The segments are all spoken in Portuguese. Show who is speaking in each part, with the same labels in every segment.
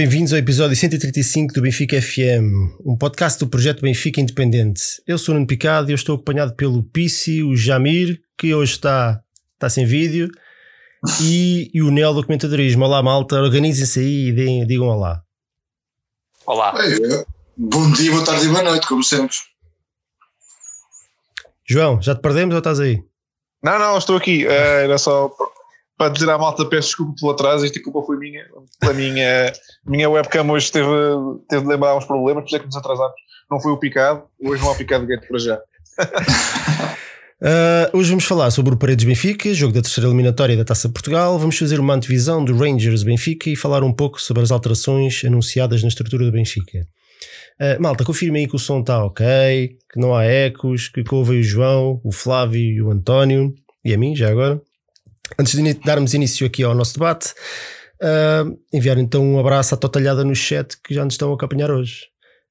Speaker 1: bem-vindos ao episódio 135 do Benfica FM, um podcast do projeto Benfica Independente. Eu sou o Nuno Picado e eu estou acompanhado pelo Pissi, o Jamir, que hoje está, está sem vídeo, e, e o Nel do Comentadorismo. Olá, malta, organizem-se aí e deem- digam olá.
Speaker 2: Olá.
Speaker 3: É, bom dia, boa tarde e boa noite, como sempre.
Speaker 1: João, já te perdemos ou estás aí?
Speaker 4: Não, não, estou aqui. Eh, era só para dizer à malta, peço desculpa pelo atraso. Esta culpa foi minha. A minha, minha webcam hoje teve, teve de lembrar uns problemas, por isso é que nos atrasámos. Não foi o picado, hoje não há picado gate para já.
Speaker 1: Uh, hoje vamos falar sobre o Paredes Benfica, jogo da terceira eliminatória da Taça Portugal. Vamos fazer uma antevisão do Rangers Benfica e falar um pouco sobre as alterações anunciadas na estrutura do Benfica. Uh, malta, confirmem aí que o som está ok, que não há ecos, que ouvem o João, o Flávio e o António, e a mim, já agora. Antes de darmos início aqui ao nosso debate, uh, enviar então um abraço à totalhada no chat que já nos estão a acompanhar hoje.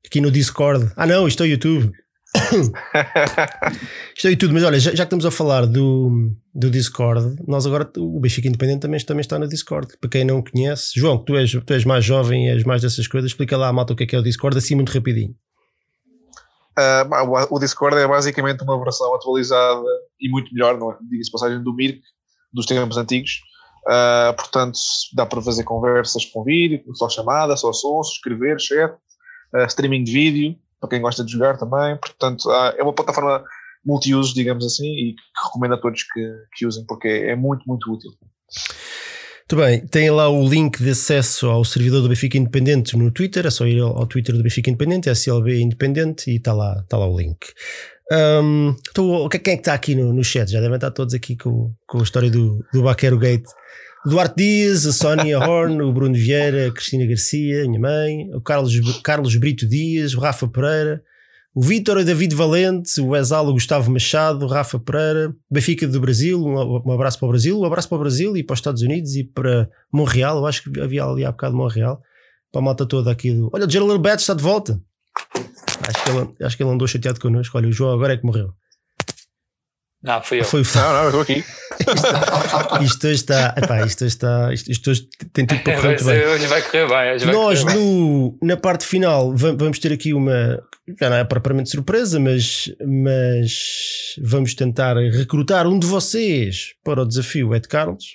Speaker 1: Aqui no Discord. Ah, não, isto é o YouTube. Isto é tudo, mas olha, já, já que estamos a falar do, do Discord, nós agora, o Benfica Independente também, também está no Discord. Para quem não conhece, João, que tu és, tu és mais jovem e és mais dessas coisas, explica lá à malta o que é que é o Discord, assim muito rapidinho.
Speaker 4: Bah, o o Discord é basicamente uma versão atualizada e muito melhor, não é? Diga-se passagem, do Mirk, dos tempos antigos. Ah, portanto, dá para fazer conversas com vídeo, só chamada, só sons, escrever, chat, ah, streaming de vídeo, para quem gosta de jogar também. Portanto, ah, é uma plataforma multiusos, digamos assim, e que recomendo a todos que, que usem, porque é muito, muito útil.
Speaker 1: Muito bem, tem lá o link de acesso ao servidor do Benfica Independente no Twitter, é só ir ao Twitter do Benfica Independente, SLB Independente, e está lá, está lá o link. Então, o que- quem é que está aqui no, no chat? Já devem estar todos aqui com, com a história do, do Baquero Gate. Duarte Dias, a Sónia Horn, o Bruno Vieira, a Cristina Garcia, a minha mãe, o Carlos, Carlos Brito Dias, o Rafa Pereira, o Vítor, o David Valente, o Exal, o Gustavo Machado, o Rafa Pereira, Benfica do Brasil, um, um abraço para o Brasil, um abraço para o Brasil e para os Estados Unidos e para Montreal, eu acho que havia ali há bocado Montreal, para a malta toda aqui do. Olha, o Gerald Betts está de volta. Acho que, ele, acho que ele andou chateado connosco. Olha, o João agora é que morreu.
Speaker 2: Não, fui eu.
Speaker 1: Foi o
Speaker 4: Não, não, eu estou aqui.
Speaker 1: Isto hoje está. Epá, isto hoje está. Isto, isto hoje tem tudo para correr muito bem.
Speaker 2: Hoje vai correr bem. Hoje vai
Speaker 1: Nós,
Speaker 2: correr bem.
Speaker 1: no, na parte final, va- vamos ter aqui uma. Já não é propriamente surpresa, mas, mas vamos tentar recrutar um de vocês para o desafio Ed Carlos.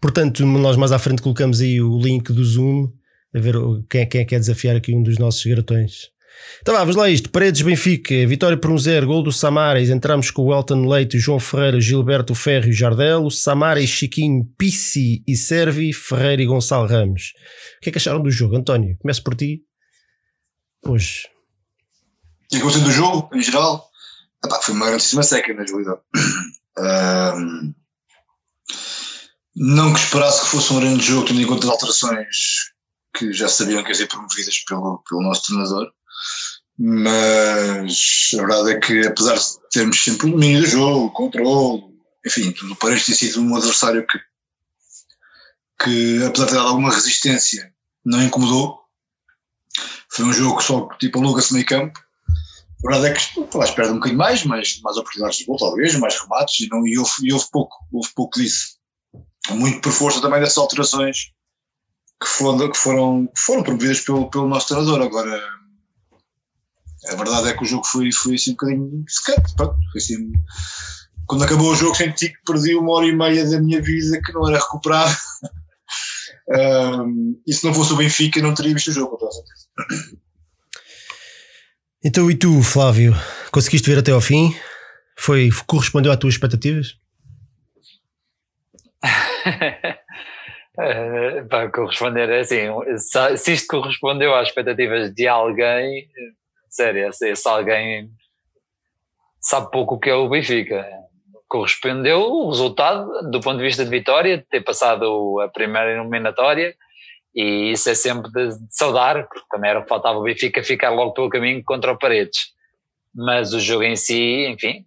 Speaker 1: Portanto, nós mais à frente colocamos aí o link do Zoom a ver o- quem é, quem é que quer desafiar aqui um dos nossos garotões. Então vamos lá isto. Paredes Benfica, vitória por 1-0, gol do Samares. Entramos com o Elton Leite, o João Ferreira, Gilberto Ferro e o Jardel. O Samares, Chiquinho, Pissi e Servi, Ferreira e Gonçalo Ramos. O que é que acharam do jogo, António? Começo por ti. Hoje.
Speaker 3: E gostei do jogo, em geral. Epá, foi uma grandíssima seca, na realidade. Ahm, não que esperasse que fosse um grande jogo, tendo em conta as alterações que já sabiam que iam ser promovidas pelo, pelo nosso treinador. Mas a verdade é que, apesar de termos sempre o domínio do jogo, o controle, enfim, tudo o tem sido um adversário que, que, apesar de ter dado alguma resistência, não incomodou. Foi um jogo que só tipo aluga-se meio campo. A verdade é que estava à espera um bocadinho mais, mais, mais oportunidades de gol, talvez, mais remates, e, não, e, houve, e houve pouco, houve pouco disso. Muito por força também dessas alterações que foram, que foram, foram promovidas pelo, pelo nosso treinador. Agora, a verdade é que o jogo foi, foi assim um bocadinho secante. Pronto, foi assim, quando acabou o jogo senti que perdi uma hora e meia da minha vida que não era recuperável. Um, e se não fosse o Benfica, não teria visto o jogo, com certeza.
Speaker 1: Então, e tu, Flávio? Conseguiste ver até ao fim? Foi, correspondeu às tuas expectativas?
Speaker 2: Eh, Para corresponder, é assim, se- se isto correspondeu às expectativas de alguém, eh, sério, esse alguém sabe pouco o que é o Benfica. Correspondeu o resultado do ponto de vista de vitória, de ter passado a primeira eliminatória, e isso é sempre de, de saudar, porque também era o que faltava o Benfica ficar logo pelo caminho contra o Paredes. Mas o jogo em si, enfim,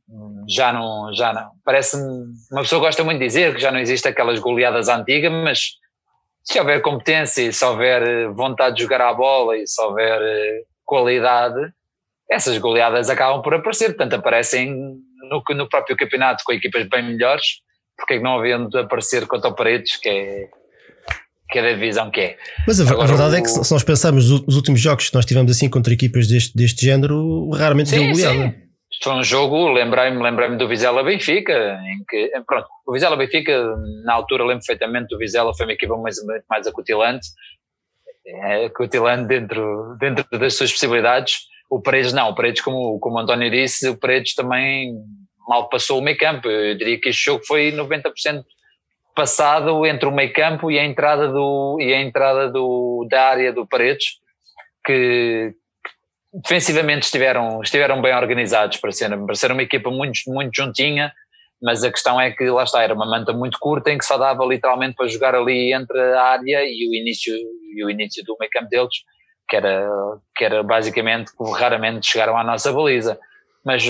Speaker 2: já não, já não. Parece-me, uma pessoa gosta muito de dizer que já não existe aquelas goleadas antigas, mas se houver competência e se houver eh, vontade de jogar à bola e se houver eh, qualidade, essas goleadas acabam por aparecer, portanto aparecem no, no próprio campeonato com equipas bem melhores porque é que não haviam de aparecer contra o Paredes, que é, que é da divisão que é.
Speaker 1: Mas a, a
Speaker 2: Agora,
Speaker 1: verdade é
Speaker 2: o-
Speaker 1: que se se nós pensarmos os últimos jogos que nós tivemos assim contra equipas deste, deste género, raramente deu
Speaker 2: Sim,
Speaker 1: goleada.
Speaker 2: Isto foi um jogo, lembrei-me lembrei do Vizela Benfica, em que, pronto, o Vizela Benfica, na altura lembro perfeitamente do Vizela, foi uma equipa mais, mais acutilante, é, acutilante dentro, dentro das suas possibilidades. O Paredes não, o Paredes, como, como o António disse, o Paredes também mal passou o meio campo. Eu diria que este jogo foi 90% passado entre o meio campo e a entrada, do, e a entrada do, da área do Paredes, que, defensivamente estiveram, estiveram bem organizados para ser, uma equipa muito, muito juntinha, mas a questão é que lá está, era uma manta muito curta em que só dava literalmente para jogar ali entre a área e o início, e o início do meio campo deles, que era, que era basicamente raramente chegaram à nossa baliza. Mas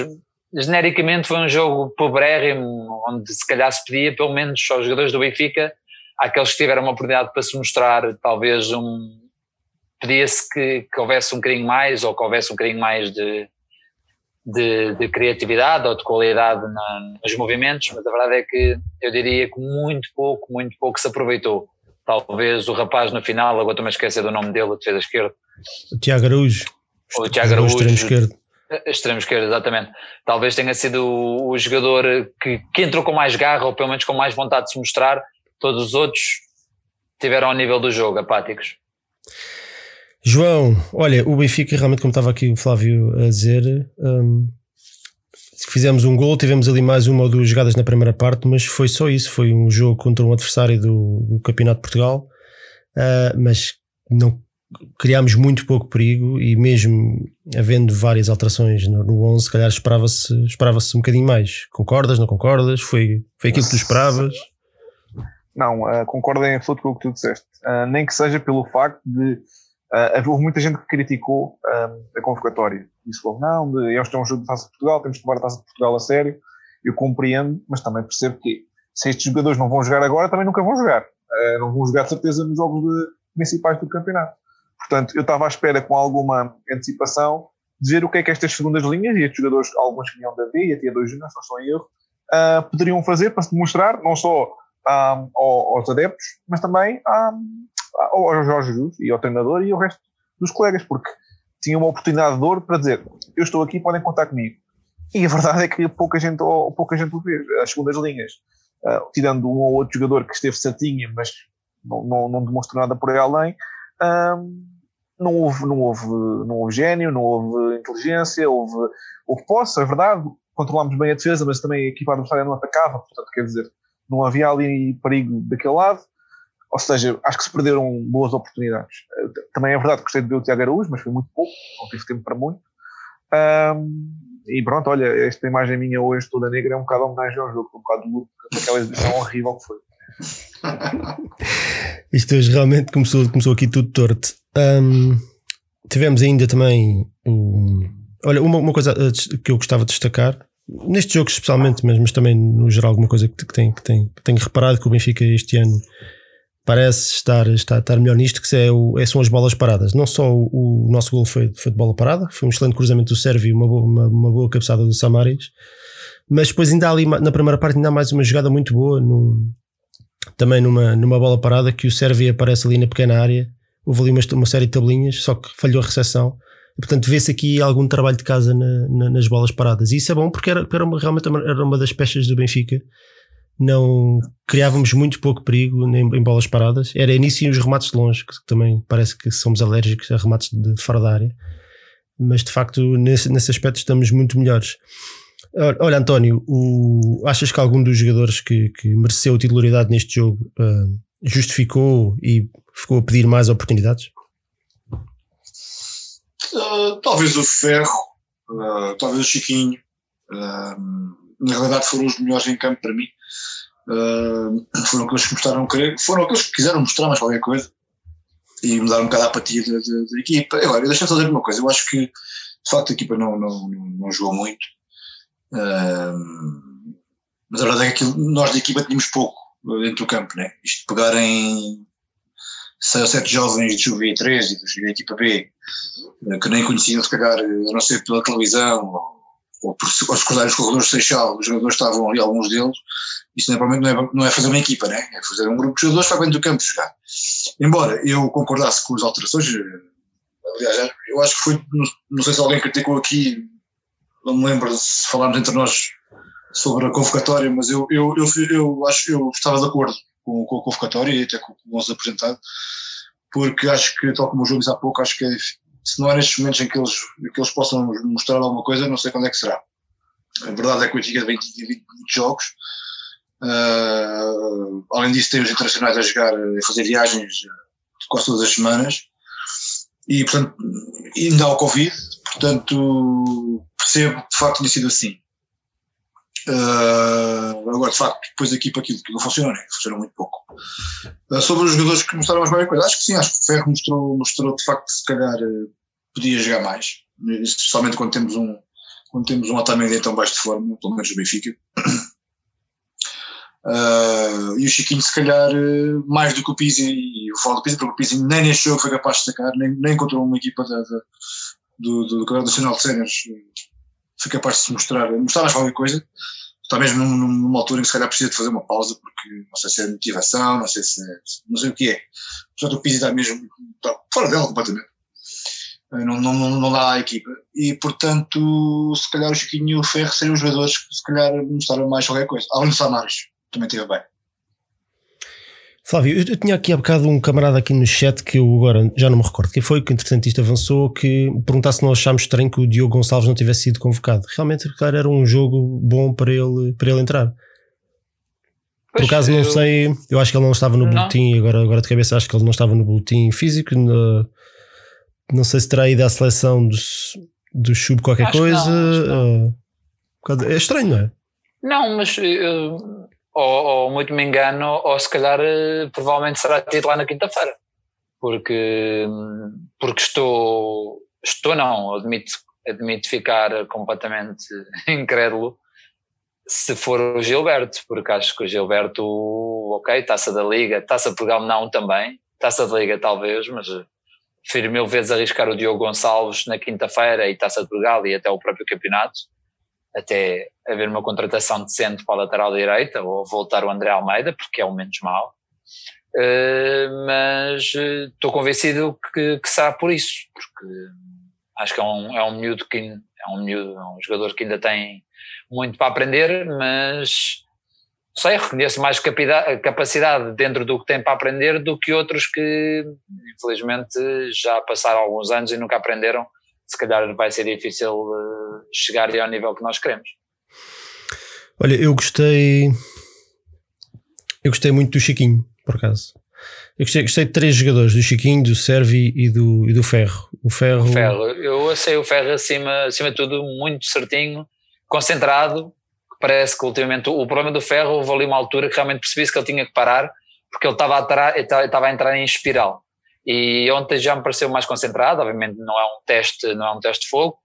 Speaker 2: genericamente foi um jogo pobrérrimo, onde se calhar se pedia pelo menos aos jogadores do Benfica, àqueles que tiveram uma oportunidade para se mostrar talvez um, pedia-se que, que houvesse um bocadinho mais ou que houvesse um bocadinho mais de, de, de criatividade ou de qualidade na, nos movimentos, mas a verdade é que eu diria que muito pouco, muito pouco se aproveitou. Talvez o rapaz no final, agora estou-me a esquecer do nome dele, o defesa esquerdo,
Speaker 1: Tiago Araújo.
Speaker 2: o Tiago Araújo,
Speaker 1: extremo esquerdo.
Speaker 2: Extremo esquerdo, exatamente. Talvez tenha sido o, o jogador que, que entrou com mais garra ou pelo menos com mais vontade de se mostrar. Todos os outros tiveram ao nível do jogo, apáticos.
Speaker 1: João, olha, o Benfica, realmente, como estava aqui o Flávio a dizer, hum, fizemos um gol, tivemos ali mais uma ou duas jogadas na primeira parte, mas foi só isso. Foi um jogo contra um adversário do, do Campeonato de Portugal, ah, mas não criámos muito pouco perigo e mesmo havendo várias alterações no, no 11, se calhar esperava-se esperava um bocadinho mais. Concordas, não concordas? Foi, foi aquilo que tu esperavas?
Speaker 4: Não, uh, concordo em absoluto com o que tu disseste. Uh, nem que seja pelo facto de. Uh, houve muita gente que criticou a convocatória. Disse logo, não, este é um jogo de Taça de Portugal, temos que levar a Taça de Portugal a sério. Eu compreendo, mas também percebo que se estes jogadores não vão jogar agora, também nunca vão jogar. Uh, não vão jogar de certeza nos jogos de, principais do campeonato. Portanto, eu estava à espera com alguma antecipação de ver o que é que estas segundas linhas, e estes jogadores, alguns que vinham da B e até dois júniores, não estou em erro, uh, poderiam fazer para se demonstrar, não só um, aos adeptos, mas também um, ao Jorge Jesus e ao treinador e ao resto dos colegas, porque tinha uma oportunidade de ouro para dizer eu estou aqui, podem contar comigo. E a verdade é que pouca gente, pouca gente o vê. As segundas linhas, uh, tirando um ou outro jogador que esteve certinho, mas não, não, não demonstrou nada por aí além, não, houve, não, houve, não houve gênio, não houve inteligência, houve, houve posse, é verdade, controlámos bem a defesa, mas também a equipa adversária não atacava, portanto, quer dizer, não havia ali perigo daquele lado. Ou seja, acho que se perderam boas oportunidades. Também é verdade que gostei de ver o Tiago Araújo, mas foi muito pouco, não tive tempo para muito. Um, e pronto, olha, esta imagem minha hoje toda negra é um bocado homenagem ao jogo, um bocado de luto, aquela exibição horrível que foi.
Speaker 1: Isto hoje realmente começou, começou aqui tudo torto. Um, tivemos ainda também. Um, olha, uma, uma coisa que eu gostava de destacar, neste jogo especialmente, mas, mas também no geral, alguma coisa que, que, tem, que, tem, que tenho reparado que o Benfica este ano parece estar, estar, estar melhor nisto, que é o, é, são as bolas paradas. Não só o, o nosso gol foi, foi de bola parada, foi um excelente cruzamento do Sérvio uma uma, uma boa cabeçada do Samaris, mas depois ainda ali na primeira parte ainda há mais uma jogada muito boa, também numa, numa bola parada que o Sérvio aparece ali na pequena área. Houve ali uma, uma série de tabelinhas, só que falhou a recepção. Portanto, vê-se aqui algum trabalho de casa na, na, nas bolas paradas. E isso é bom porque era, era uma, realmente era uma das peças do Benfica. Não criávamos muito pouco perigo em, em bolas paradas. Era início os remates de longe, que também parece que somos alérgicos a remates de, de fora da área. Mas de facto, nesse, nesse aspecto, estamos muito melhores. Olha, António, o, achas que algum dos jogadores que, que mereceu titularidade neste jogo uh, justificou e ficou a pedir mais oportunidades?
Speaker 3: Uh, talvez o Ferro, uh, talvez o Chiquinho. na realidade, foram os melhores em campo para mim. foram aqueles que mostraram querer, foram aqueles que quiseram mostrar mais qualquer coisa e mudar um bocado a apatia da, da, equipa. Agora, deixa-me só dizer uma coisa: eu acho que de facto a equipa não, não, não, não jogou muito. Mas a verdade é que nós da equipa tínhamos pouco dentro do campo, né? Isto de pegarem seis ou sete jovens de UV3 e da equipa B, que nem conheciam se calhar, a não ser pela televisão ou, ou por ou se cruzarem os corredores de Seixal, os jogadores estavam ali, alguns deles, isso não é, não, é, não é fazer uma equipa, né? é fazer um grupo de jogadores para dentro do campo jogar. Embora eu concordasse com as alterações, aliás, eu acho que foi, não, não sei se alguém criticou aqui, não me lembro se falámos entre nós sobre a convocatória, mas eu, eu, eu, eu acho eu estava de acordo com, com a convocatória e até com o 11 apresentado, porque acho que, tal como o João disse há pouco, acho que é, se não é nestes momentos em que eles, que eles possam mostrar alguma coisa, não sei quando é que será. A verdade é que o Benfica 20, 20, 20 jogos, uh, além disso tem os internacionais a jogar, a fazer viagens quase todas as semanas, e portanto ainda há o Covid, portanto percebo de facto tinha sido assim. Uh, agora, de facto, depois da equipa aquilo que não funcionou, né? funcionou muito pouco. Uh, sobre os jogadores que mostraram mais bem coisa, acho que sim, acho que o Ferro mostrou, mostrou de facto, se calhar uh, podia jogar mais, especialmente quando temos um, quando temos um Otamendi tão baixo de forma, pelo menos o Benfica. E o Chiquinho, se calhar, mais do que o Pizzi, e eu falo do Pizzi porque o Pizzi nem neste jogo foi capaz de destacar, nem, nem encontrou uma equipa da, da, do, do, do Campeonato Nacional de Séniores, foi capaz de se mostrar, mostrar mais qualquer coisa está mesmo numa altura em que se calhar precisa de fazer uma pausa, porque não sei se é motivação, não sei se é, não sei o que é. Portanto, o Pizzi está mesmo está fora dela completamente. Eh, não, não, não, não dá à equipa. E, portanto, se calhar o Chiquinho e o Ferro seriam os jogadores que se calhar mostraram mais qualquer coisa. Além do Samares, também teve bem.
Speaker 1: Flávio, eu, tinha aqui há bocado um camarada aqui no chat que eu agora já não me recordo quem foi, que entretanto isto avançou, que perguntasse se nós achámos estranho que o Diogo Gonçalves não tivesse sido convocado. Realmente, claro, era um jogo bom para ele, para ele entrar. Por acaso não eu... sei, eu acho que ele não estava no não. boletim, agora, agora de cabeça acho que ele não estava no boletim físico. Não sei se terá ido à seleção do, do sub qualquer acho coisa. Não, não. É estranho, não é?
Speaker 2: Não, mas ou, ou, muito me engano, ou se calhar eh, provavelmente será titular na quinta-feira. Porque, porque estou, estou não, admito, admito ficar completamente incrédulo se for o Gilberto, porque acho que o Gilberto, ok, taça da Liga, taça de Portugal não também, taça da Liga talvez, mas prefiro mil vezes arriscar o Diogo Gonçalves na quinta-feira e taça de Portugal e até o próprio campeonato até haver uma contratação decente para a lateral direita ou voltar o André Almeida, porque é o menos mau. Uh, mas uh, estou convencido que, que, será por isso, porque acho que é um, é um miúdo que é um miúdo, é um jogador que ainda tem muito para aprender, mas sei, reconheço mais capacidade dentro do que tem para aprender do que outros que infelizmente já passaram alguns anos e nunca aprenderam se calhar vai ser difícil uh, chegar ao nível que nós queremos.
Speaker 1: Olha, eu gostei. Eu gostei muito do Chiquinho, por acaso. Eu gostei, gostei de três jogadores, do Chiquinho, do Servi e do, e do Ferro. O Ferro.
Speaker 2: O Ferro. Eu achei o Ferro acima, acima de tudo muito certinho, concentrado. Parece que ultimamente o problema do Ferro houve ali uma altura que realmente percebi que ele tinha que parar porque ele estava a, estava a entrar em espiral e ontem já me pareceu mais concentrado, obviamente não é um teste, não é um teste de fogo,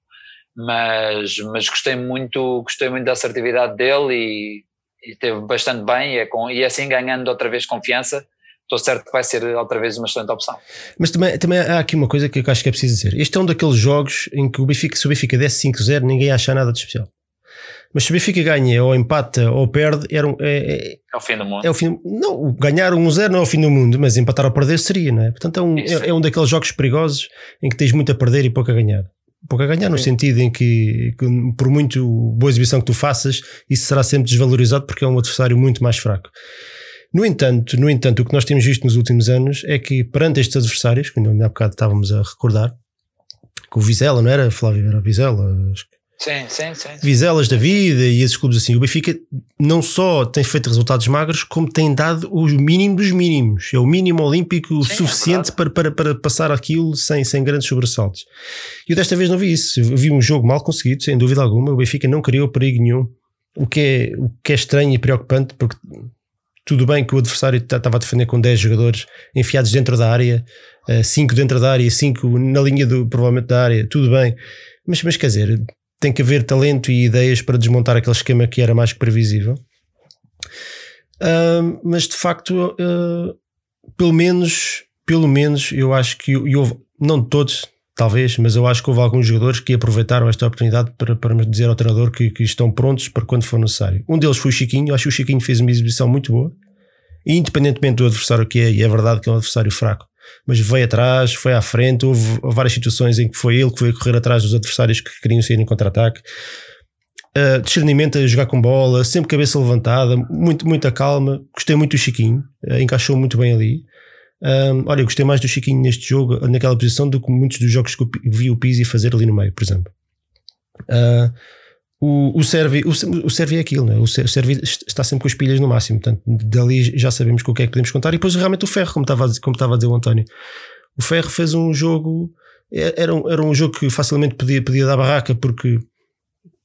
Speaker 2: mas, mas gostei muito, gostei muito da assertividade dele e, e teve bastante bem e, é com, e assim ganhando outra vez confiança, estou certo que vai ser outra vez uma excelente opção.
Speaker 1: Mas também, também há aqui uma coisa que eu acho que é preciso dizer. Este é um daqueles jogos em que o Benfica, se o Benfica desse 5-0, ninguém acha nada de especial. Mas se o Benfica ganha ou empata ou perde, era um, é,
Speaker 2: é, é o fim do mundo.
Speaker 1: É o fim, não, ganhar um zero não é o fim do mundo, mas empatar ou perder seria, não é? Portanto, é um, é, é, um daqueles jogos perigosos em que tens muito a perder e pouco a ganhar. Pouco a ganhar no sentido em que, que, por muito boa exibição que tu faças, isso será sempre desvalorizado porque é um adversário muito mais fraco. No entanto, no entanto, o que nós temos visto nos últimos anos é que perante estes adversários, que ainda há bocado estávamos a recordar, que o Vizela, não era Flávio, era Vizela, acho que
Speaker 2: Sim, sim, sim.
Speaker 1: Vizelas da vida e esses clubes assim. O Benfica não só tem feito resultados magros, como tem dado o mínimo dos mínimos. É o mínimo olímpico sim, é suficiente é para, para, para passar aquilo sem, sem grandes sobressaltos. E eu desta vez não vi isso. Eu vi um jogo mal conseguido, sem dúvida alguma. O Benfica não criou perigo nenhum. O que é, o que é estranho e preocupante, porque tudo bem que o adversário estava a defender com 10 jogadores enfiados dentro da área, 5 eh, dentro da área, 5 na linha do provavelmente da área, tudo bem. Mas, mas quer dizer, tem que haver talento e ideias para desmontar aquele esquema que era mais que previsível. Uh, mas de facto, uh, pelo menos, pelo menos, eu acho que eu, não de todos, talvez, mas eu acho que houve alguns jogadores que aproveitaram esta oportunidade para, para dizer ao treinador que, que estão prontos para quando for necessário. Um deles foi o Chiquinho, acho que o Chiquinho fez uma exibição muito boa, e independentemente do adversário que é, e é verdade que é um adversário fraco, mas veio atrás, foi à frente, houve várias situações em que foi ele que foi correr atrás dos adversários que queriam sair em contra-ataque. Uh, discernimento a jogar com bola, sempre cabeça levantada, muito, muita calma. Gostei muito do Chiquinho, uh, encaixou muito bem ali. Um, olha, eu gostei mais do Chiquinho neste jogo, naquela posição, do que muitos dos jogos que vi o Pizzi fazer ali no meio, por exemplo. Uh, o, o, Servi, o, o Servi é aquilo, né? o Servi está sempre com as pilhas no máximo, portanto, dali já sabemos com o que é que podemos contar. E depois, realmente, o Ferro, como estava a dizer, como estava a dizer o António, o Ferro fez um jogo, é, era um, era um jogo que facilmente podia, podia dar barraca, porque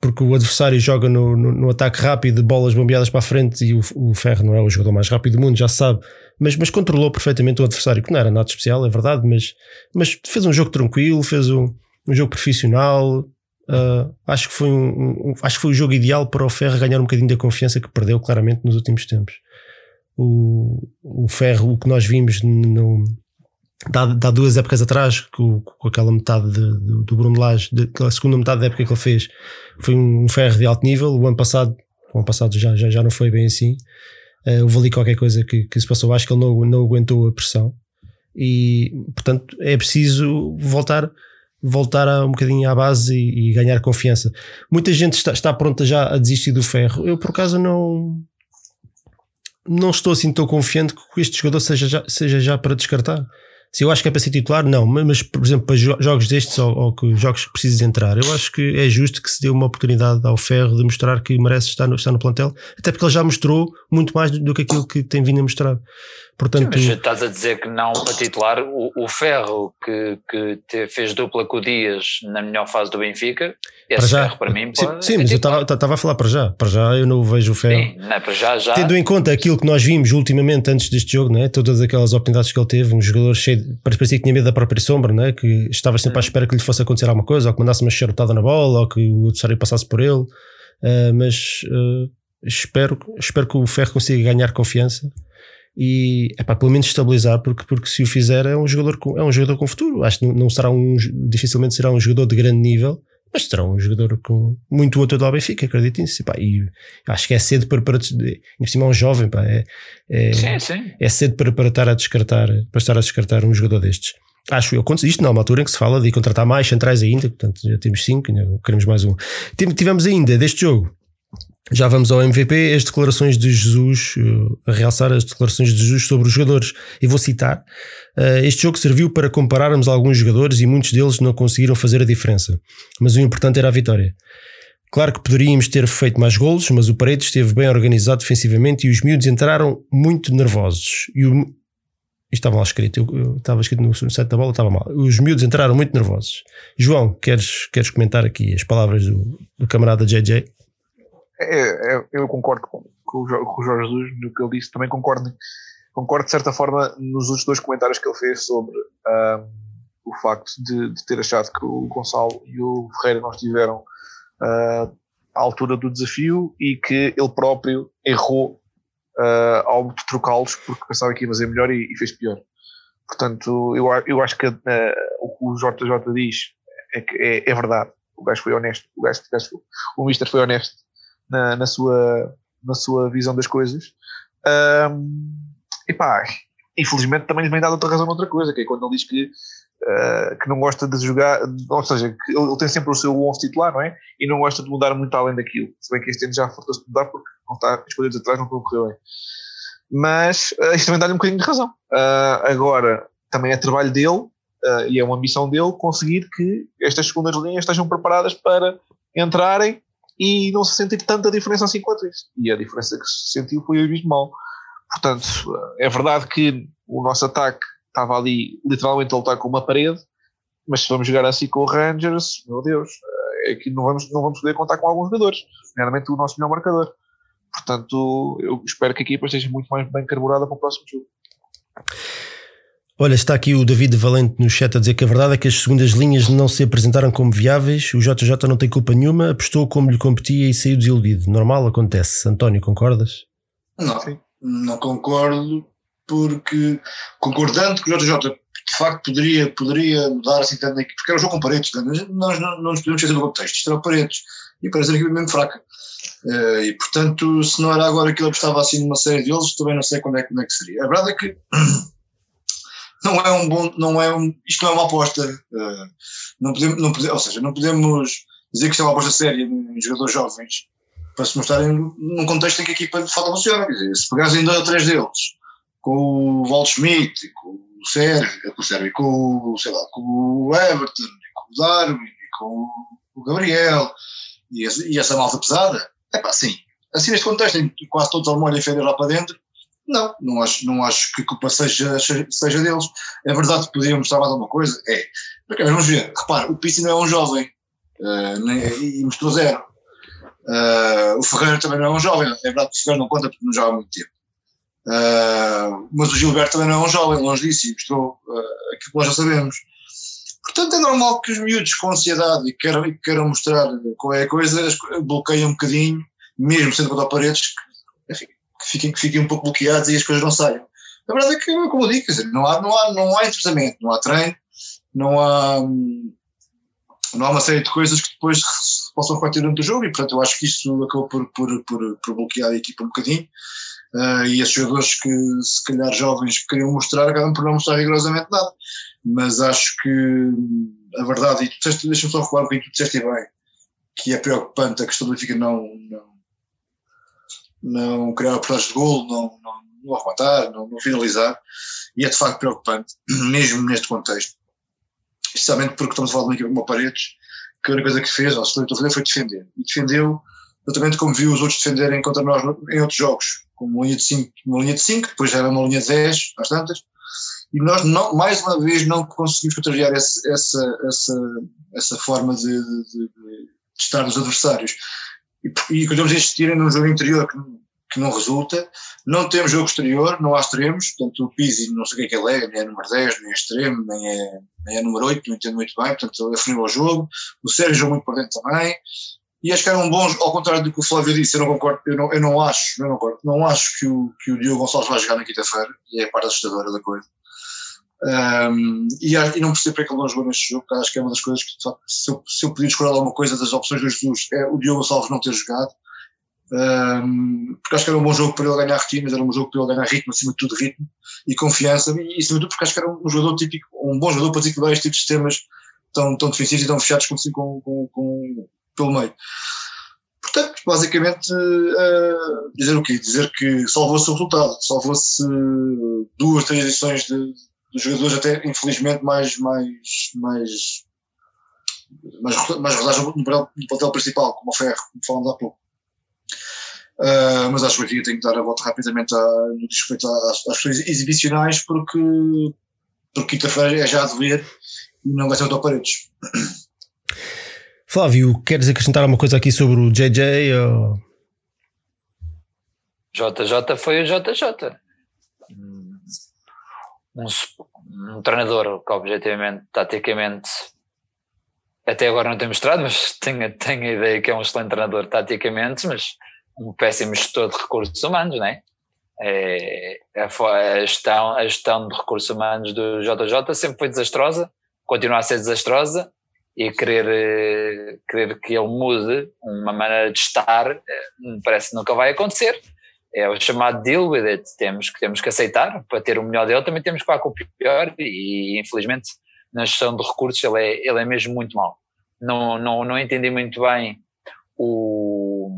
Speaker 1: porque o adversário joga no, no, no, ataque rápido, bolas bombeadas para a frente e o, o, Ferro não é o jogador mais rápido do mundo, já se sabe, mas, mas controlou perfeitamente o adversário, que não era nada especial, é verdade, mas, mas fez um jogo tranquilo, fez um, um jogo profissional. Uh, acho, que foi um, um, acho que foi o jogo ideal para o Ferro ganhar um bocadinho da confiança que perdeu claramente nos últimos tempos. O, o Ferro, o que nós vimos no, dá duas épocas atrás, com, com aquela metade de, do, do Bruno Lage, segunda metade da época que ele fez, foi um ferro de alto nível. O ano passado, o ano passado já, já, já não foi bem assim. Uh, houve ali qualquer coisa que, que se passou. Acho que ele não, não aguentou a pressão. E, portanto, é preciso voltar voltar a um bocadinho à base e, e, ganhar confiança. Muita gente está, está pronta já a desistir do ferro. Eu, por acaso, não não estou assim tão confiante que este jogador seja já, seja já para descartar. Se eu acho que é para ser titular, não. Mas, por exemplo, para jogos destes ou, ou jogos que precisas entrar, eu acho que é justo que se dê uma oportunidade ao Ferro de mostrar que merece estar no, estar no plantel, até porque ele já mostrou muito mais do, do que aquilo que tem vindo a mostrar. Portanto,
Speaker 2: Sim, mas estás a dizer que não para titular o, o Ferro que, que te, fez dupla com o Dias na melhor fase do Benfica, esse para já. Ferro para mim
Speaker 1: sim, sim mas eu estava a falar para já, para já eu não vejo o Ferro.
Speaker 2: Sim, não, é para já, já.
Speaker 1: Tendo em conta aquilo que nós vimos ultimamente antes deste jogo, não é? todas aquelas oportunidades que ele teve, um jogador cheio, de, parecia que tinha medo da própria sombra, não é? que estava sempre à espera que lhe fosse acontecer alguma coisa, ou que mandasse uma charutada na bola, ou que o adversário passasse por ele, uh, mas uh, espero, espero que o Ferro consiga ganhar confiança e epá, pelo menos estabilizar, porque, porque se o fizer é um jogador com, é um jogador com futuro. Acho que não, não será um, dificilmente será um jogador de grande nível, mas será um jogador com muito outro do Benfica, acredito nisso. Pá, e acho que é cedo para, para em cima é um jovem, pá, é, é,
Speaker 2: sim, sim.
Speaker 1: é cedo para, para estar a descartar, para estar a descartar um jogador destes. Acho eu, isto não, uma altura em que se fala de contratar mais centrais ainda, portanto já temos cinco, queremos mais um. Tivemos ainda deste jogo já vamos ao MVP, as declarações de Jesus, eh, a realçar as declarações de Jesus sobre os jogadores. E vou citar: eh, Este jogo serviu para compararmos alguns jogadores e muitos deles não conseguiram fazer a diferença. Mas o importante era a vitória. Claro que poderíamos ter feito mais golos, mas o Paredes esteve bem organizado defensivamente e os miúdos entraram muito nervosos. E o, estava lá escrito, eu, eu, estava escrito no site da bola, estava mal. Os miúdos entraram muito nervosos. João, queres, queres comentar aqui as palavras do, do camarada JJ?
Speaker 4: É, é, eu concordo com, com, o Jorge Jesus no que ele disse, também concordo, concordo de certa forma nos outros dois comentários que ele fez sobre um, o facto de, de, ter achado que o Gonçalo e o Ferreira não estiveram uh, à altura do desafio e que ele próprio errou uh, ao trocá-los porque pensava que ia fazer melhor e, e fez pior. Portanto, eu, eu acho que uh, o que o JJ diz é é, é verdade. O gajo foi honesto. O, gajo, o, gajo, o Mister foi honesto na, na, sua, na sua visão das coisas. Um, e pá, infelizmente também lhe vem dado outra razão noutra coisa, que é quando ele diz que, uh, que não gosta de jogar, ou seja, que ele, tem sempre o seu 11 titular, não é? E não gosta de mudar muito além daquilo. Se bem que este ano já faltou-se mudar porque não está, as coisas atrás não correr bem. Mas uh, isto também dá-lhe um bocadinho de razão. Uh, agora, também é trabalho dele uh, e é uma ambição dele conseguir que estas segundas linhas estejam preparadas para entrarem e não se sentir tanta diferença assim quanto isso. E a diferença que se sentiu foi abismal. Portanto, é verdade que o nosso ataque estava ali literalmente a lutar com uma parede, mas se vamos jogar assim com o Rangers, meu Deus, é que não vamos, não vamos poder contar com alguns jogadores, realmente o nosso melhor marcador. Portanto, eu espero que a equipa esteja muito mais bem carburada para o próximo jogo.
Speaker 1: Olha, está aqui o David Valente no chat a dizer que a verdade é que as segundas linhas não se apresentaram como viáveis. O JJ não tem culpa nenhuma, apostou como lhe competia e saiu desiludido. Normal, acontece. António, concordas?
Speaker 3: Não, Sim. não concordo, porque concordando que o JJ de facto poderia, poderia mudar assim tanto aqui, porque era um jogo com paredes, né? nós não, não nos podemos esquecer do contexto, isto era paredes, e parece uma equipa mesmo fraca. Uh, e portanto, se não era agora que ele apostava assim numa série deles, também não sei quando é, quando é que seria. A verdade é que não é um bom, não é um, isto não é uma aposta, uh, não podemos, não podemos, ou seja, não podemos dizer que isto é uma aposta séria em jogadores jovens para se mostrarem num contexto em que a equipa de fato funciona. Quer dizer, se pegassem dois ou três deles, com o Walt Schmidt, com o Sérgio, com o Sérgio, com, sei lá, com o Everton, com o Darwin, com o Gabriel, e, e essa malta pesada, é pá, sim. Assim, neste contexto, em que quase todos olham e feiras lá para dentro, não, não acho, não acho que a culpa seja, seja deles. É verdade que podiam mostrar mais alguma coisa? É. Porque, vamos ver, repare, o Pissi não é um jovem uh, nem, e mostrou zero. Uh, o Ferreira também não é um jovem, é verdade que o Ferreira não conta porque não joga há muito tempo. Uh, mas o Gilberto também não é um jovem, longe disso, e mostrou uh, aquilo que nós já sabemos. Portanto, é normal que os miúdos com ansiedade e queiram, e queiram mostrar qual é a coisa, bloqueiam um bocadinho, mesmo sendo contra paredes, enfim, que, fiquem, que fiquem um pouco bloqueados e as coisas não saiam. A verdade é que, como eu digo, dizer, não há, não há, não há entrosamento, não há treino, não há, não há uma série de coisas que depois possam refletir dentro do jogo e, portanto, eu acho que isso acabou por, por, por, por bloquear a equipa um bocadinho. Uh, e esses jogadores que, se calhar, jovens queriam mostrar, acabam por não mostrar rigorosamente nada. Mas acho que a verdade, e deixa-me só recuar um bocadinho, tu disseste bem, que é preocupante a questão do Benfica não, não, não criar oportunidades de golo, não, não, não arrematar, não, não finalizar, e é de facto preocupante, mesmo neste contexto. Especialmente porque estamos a falar de uma como Paredes, que a única coisa que fez, ou se foi, foi defender. E defendeu exatamente como viu os outros defenderem contra nós em outros jogos, com uma linha de 5, uma linha de 5, depois era uma linha de 10, às tantas, e nós não, mais uma vez não conseguimos contrariar esse, essa, essa, essa forma de, de, de, de estar nos adversários. E, e continuamos a insistir num jogo interior que, que não resulta, não temos jogo exterior, não há extremos, portanto o Pizzi não sei o que é que ele é, nem é número 10, nem é extremo, nem é, nem é número 8, não entendo muito bem, portanto ele afuniu ao jogo, o Sérgio jogou muito por dentro também, e acho que eram bons, ao contrário do que o Flávio disse, eu não concordo, eu não, eu não acho, eu não, concordo, não acho que o, que o Diogo Gonçalves vai jogar na quinta-feira, e é a parte assustadora da coisa. Um, e, e, não percebo porque ele não jogou neste jogo, acho que é uma das coisas que, se eu, se eu podia escolher alguma coisa das opções do Jesus, é o Diogo Gonçalves não ter jogado, um, porque acho que era um bom jogo para ele ganhar retinas, era um jogo para ele ganhar ritmo, acima de tudo ritmo e confiança, e acima de tudo porque acho que era um jogador típico, um bom jogador para desequilibrar este tipo de sistemas tão, tão defensivos e tão fechados como assim com, com, com, pelo meio. Portanto, basicamente, uh, dizer o quê? Dizer que salvou-se o resultado, salvou-se duas, três edições de, de, jogadores até, infelizmente, mais, mais, mais, mais, mais rodados no, no papel principal, como o Ferro, como falamos há pouco. Uh, mas acho que o Benfica tem que dar a volta rapidamente a, no respeito às, às questões exibicionais, porque, porque quinta-feira é já a dever e não vai ser autoparedes.
Speaker 1: Flávio, queres acrescentar alguma coisa aqui sobre o JJ? Ou...
Speaker 2: JJ foi o JJ. Um, um treinador que, objetivamente, taticamente, até agora não tem mostrado, mas tenho, tenho a ideia que é um excelente treinador taticamente, mas um péssimo gestor de recursos humanos, não é? É, a, gestão, a gestão de recursos humanos do JJ sempre foi desastrosa, continua a ser desastrosa e querer, eh, querer que ele mude uma maneira de estar, eh, parece que nunca vai acontecer. É o chamado deal with it. Temos que, temos que aceitar. Para ter o melhor dele, também temos que falar com o pior. E, infelizmente, na gestão de recursos, ele é, ele é mesmo muito mau. Não, não, não entendi muito bem o,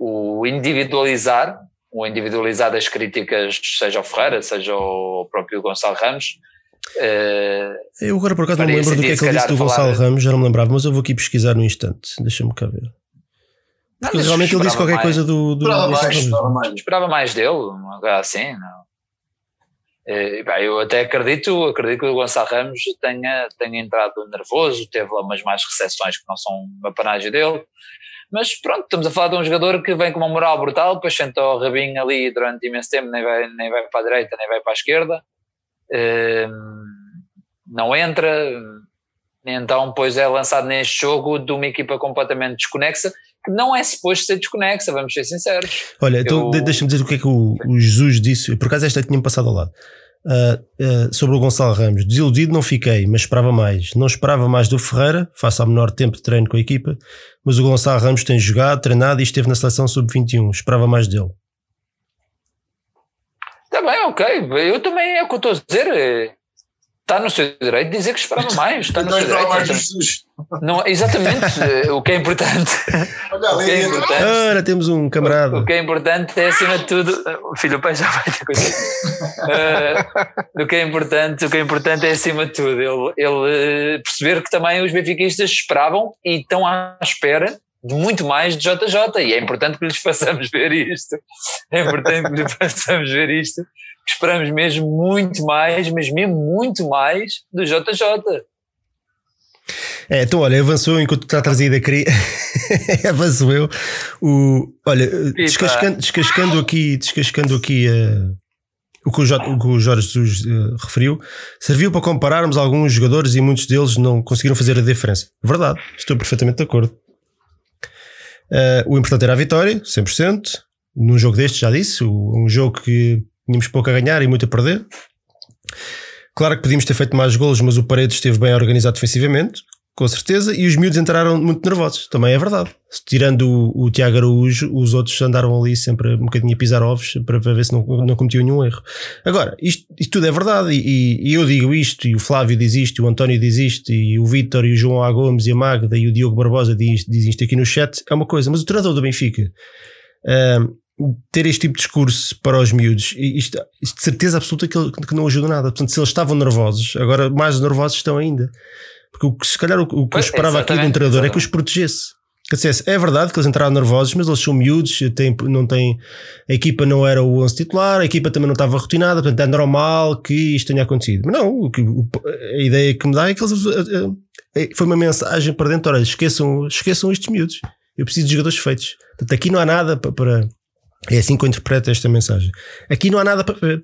Speaker 2: o individualizar, o individualizar das críticas, seja ao Ferreira, seja ao próprio Gonçalo Ramos
Speaker 1: Uh, eu agora por acaso não me lembro do que é que ele disse do Gonçalo Ramos, já não me lembrava, mas eu vou aqui pesquisar no instante. Deixa-me cá ver. Porque não, realmente ele disse qualquer mais. coisa do. do
Speaker 2: esperava, mais, esperava, mais. esperava mais dele, uma coisa assim, não. Uh, eu até acredito, acredito que o Gonçalo Ramos tenha, tenha entrado nervoso, teve lá umas mais recepções que não são uma panagem dele, mas pronto, estamos a falar de um jogador que vem com uma moral brutal, depois senta o rabinho ali durante imenso tempo, nem vai, nem vai para a direita, nem vai para a esquerda, não entra, então pois é lançado neste jogo de uma equipa completamente desconexa, que não é suposto ser desconexa, vamos ser sinceros.
Speaker 1: Olha, então eu... deixa-me dizer o que é que o, o Jesus disse, por acaso esta tinha-me passado ao lado. Uh, uh, sobre o Gonçalo Ramos, desiludido não fiquei, mas esperava mais. Não esperava mais do Ferreira, face ao menor tempo de treino com a equipa, mas o Gonçalo Ramos tem jogado, treinado e esteve na seleção sub-21. Esperava mais dele.
Speaker 2: Está bem, ok. Eu também é o que eu estou a dizer está no seu direito de dizer que esperava mais. Está no seu direito. Não, exatamente. o que é importante.
Speaker 1: Olha, o que é importante Ora, temos um camarada.
Speaker 2: O que é importante é, acima de tudo. O filho do pai já vai ter coisa. uh, o que é importante, o que é importante é, acima de tudo, ele, ele perceber que também os benfiquistas esperavam e estão à espera de muito mais de JJ e é importante que lhes façamos ver isto. É importante que lhes façamos ver isto esperamos mesmo muito mais, mas mesmo muito mais do JJ.
Speaker 1: É, então olha, avançou enquanto está trazida a cria. avançou eu. O, olha, descascando, descascando, aqui, descascando aqui uh, o, que o, o, que o, Jorge Jesus uh, referiu, serviu para compararmos alguns jogadores e muitos deles não conseguiram fazer a diferença. Verdade, estou perfeitamente de acordo. Uh, o importante era a vitória, 100%. Num jogo deste, já disse, um jogo que Tínhamos pouco a ganhar e muito a perder. Claro que podíamos ter feito mais golos, mas o Paredes esteve bem organizado defensivamente, com certeza, e os miúdos entraram muito nervosos, também é verdade. Tirando o, o Tiago Araújo, os outros andaram ali sempre um bocadinho a pisar ovos para, ver se não, não cometiam nenhum erro. Agora, isto, isto tudo é verdade, e, e, eu digo isto, e o Flávio diz isto, e o António diz isto, e o Vítor, e o João A. Gomes, e a Magda, e o Diogo Barbosa diz, diz isto aqui no chat, é uma coisa, mas o treinador do Benfica. Um, ter este tipo de discurso para os miúdos, isto, isto de certeza absoluta que, que não ajuda nada. Portanto, se eles estavam nervosos, agora mais nervosos estão ainda. Porque o que, se calhar o, o que eu esperava aqui de um treinador é que os protegesse. é verdade que eles entraram nervosos, mas eles são miúdos, têm, não têm, a equipa não era o 11 titular, a equipa também não estava rotinada, portanto é normal que isto tenha acontecido. Mas não, a ideia que me dá é que eles, é, foi uma mensagem para dentro: olha, esqueçam, esqueçam estes miúdos. Eu preciso de jogadores feitos. Portanto, aqui não há nada para, para é assim que eu interpreto esta mensagem. Aqui não há nada para ver.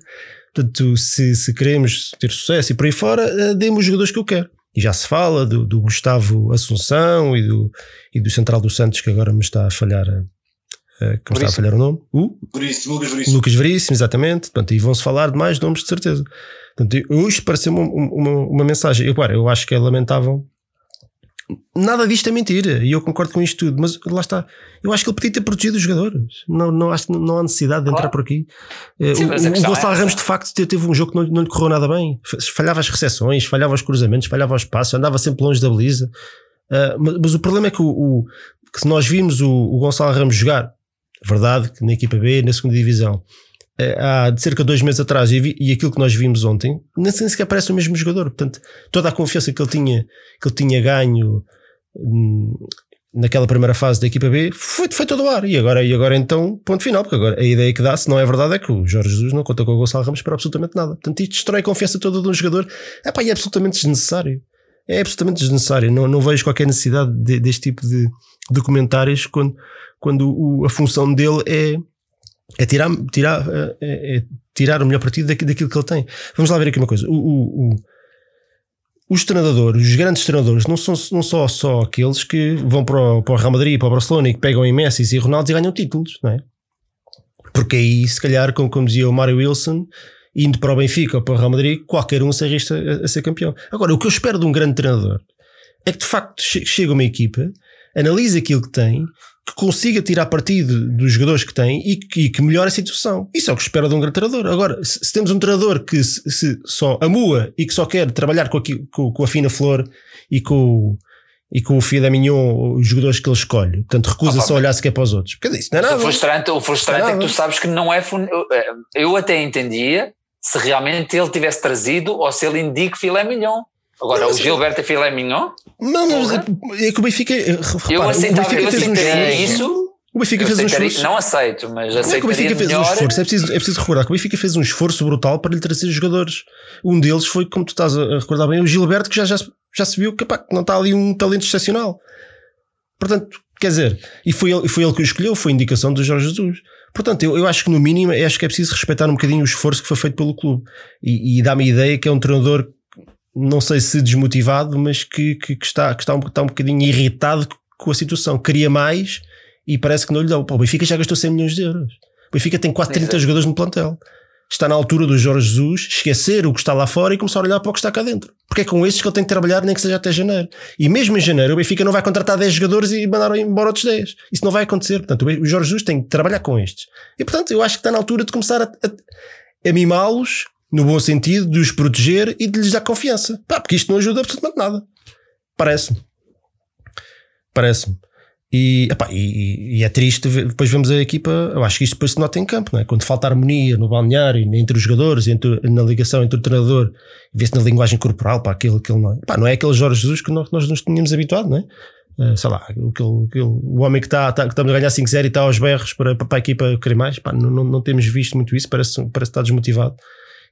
Speaker 1: Portanto, se, se queremos ter sucesso e por aí fora, eh, dê-me os jogadores que eu quero. E já se fala do, do, Gustavo Assunção e do, e do Central dos Santos, que agora me está a falhar, uh, que me está a falhar o nome.
Speaker 3: Uh? Veríssimo, Lucas Veríssimo.
Speaker 1: Lucas Veríssimo, exatamente. Portanto, e vão-se falar de mais nomes de certeza. Portanto, isto parece uma, uma, uma mensagem. Eu, claro, eu acho que é lamentável nada disto é mentira e eu concordo com isto tudo, mas lá está. Eu acho que ele podia ter protegido os jogadores. Não, não, acho, não há necessidade de entrar por aqui. Eh, Sim, o, o Gonçalo é Ramos, de facto, teve um jogo que não, não lhe correu nada bem. Falhava as recepções, falhava os cruzamentos, falhava os passos, andava sempre longe da baliza. Uh, mas, mas, o problema é que, o, o que nós vimos o, o Gonçalo Ramos jogar, verdade, que na equipa B, na segunda divisão, eh, há de cerca de dois meses atrás e, vi, e aquilo que nós vimos ontem, nem sequer parece o mesmo jogador. Portanto, toda a confiança que ele tinha, que ele tinha ganho hum, naquela primeira fase da equipa B foi, foi todo o ar. E agora, e agora então, ponto final, porque agora a ideia que dá, se não é verdade, é que o Jorge Jesus não conta com o Gonçalo Ramos para absolutamente nada. Portanto, isto destrói a confiança toda de um jogador. É pá, é absolutamente desnecessário. É absolutamente desnecessário. Não, não vejo qualquer necessidade de, deste tipo de, comentários quando, quando o, a função dele é é tirar, tirar, é, é, é tirar o melhor partido daquilo que ele tem. Vamos lá ver aqui uma coisa. O, o, o, os treinadores, os grandes treinadores, não são não só, só aqueles que vão para o, para o Real Madrid, para o Barcelona e que pegam em Messi e Ronaldo e ganham títulos, não é? Porque aí, se calhar, como, como dizia o Mário Wilson, indo para o Benfica ou para o Real Madrid, qualquer um se arrisca a, a ser campeão. Agora, o que eu espero de um grande treinador é que de facto chega uma equipa, analisa aquilo que tem que consiga tirar partido dos jogadores que tem e que, e que melhore a situação. Isso é o que espera de um grande treinador. Agora, se, se temos um treinador que se, se só amua e que só quer trabalhar com a, com, com a fina flor e com, e com o da Mignon, os jogadores que ele escolhe. Portanto, recusa-se a olhar sequer para os outros. Porque isso não é nada.
Speaker 2: O frustrante, o frustrante é, é, que tu sabes que não é. Eu até entendia se realmente ele tivesse trazido ou se ele indica filé mignon. Agora, o Gilberto é filé mignon?
Speaker 1: Não, mas é que o Benfica. Eh, repara,
Speaker 2: eu aceitava, o Benfica eu fez isso.
Speaker 1: O Benfica fez um esforço.
Speaker 2: Não aceito, mas aceito. É que o Benfica fez
Speaker 1: melhor. um esforço. É preciso, é preciso recordar que o Benfica fez um esforço brutal para lhe trazer jogadores. Um deles foi, como tu estás a recordar bem, o Gilberto, que já, já, já se viu que pá, não está ali um talento excepcional. Portanto, quer dizer, e foi ele, foi ele que o escolheu, foi indicação do Jorge Jesus. Portanto, eu, eu acho que no mínimo acho que é preciso respeitar um bocadinho o esforço que foi feito pelo clube. E, e dá-me a ideia que é um treinador não sei se desmotivado, mas que, que, que está, que está, um, está um bocadinho irritado com a situação. Queria mais e parece que não lhe dá. o Benfica já gastou 100 milhões de euros. O Benfica tem quase 30 é. jogadores no plantel. está na altura do Jorge Jesus esquecer o que está lá fora e começar a olhar para o que está cá dentro. Porque é com estes que ele tem que trabalhar, nem que seja até janeiro. E mesmo em janeiro, o Benfica não vai contratar 10 jogadores e mandar embora outros 10. Isso não vai acontecer. Portanto, o Jorge Jesus tem que trabalhar com estes. E portanto, eu acho que está na altura de começar a, a, a mimá-los, no bom sentido, de os proteger e de lhes dar confiança. Pá, porque isto não ajuda absolutamente nada. Parece-me. Parece-me. E, epá, e, e, é triste, depois vemos a equipa, eu acho que isto depois se nota em campo, não é? quando falta harmonia no balneário, entre os jogadores, entre, na ligação entre o treinador, vê-se na linguagem corporal, pá, aquilo, aquilo não, é, epá, não é aquele Jorge Jesus que nós, nós nos tínhamos habituado, não é? Uh, sei lá, aquele, aquele, o homem que está, tá, que a ganhar 5-0 e está aos berros para, para a equipa querer mais, não, não, não, temos visto muito isso, parece, parece estar desmotivado.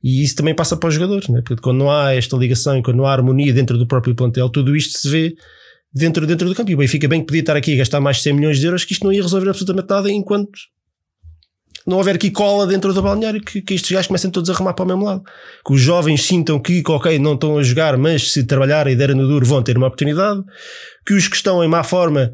Speaker 1: E isso também passa para os jogadores, não é? porque quando não há esta ligação e quando não há harmonia dentro do próprio plantel, tudo isto se vê dentro, dentro do campo. E o Benfica bem que podia estar aqui a gastar mais de 100 milhões de euros, que isto não ia resolver absolutamente nada enquanto não houver aqui cola dentro do balneário que, que estes gajos comecem todos a remar para o mesmo lado. Que os jovens sintam que, ok, não estão a jogar, mas se trabalharem e derem no duro vão ter uma oportunidade. Que os que estão em má forma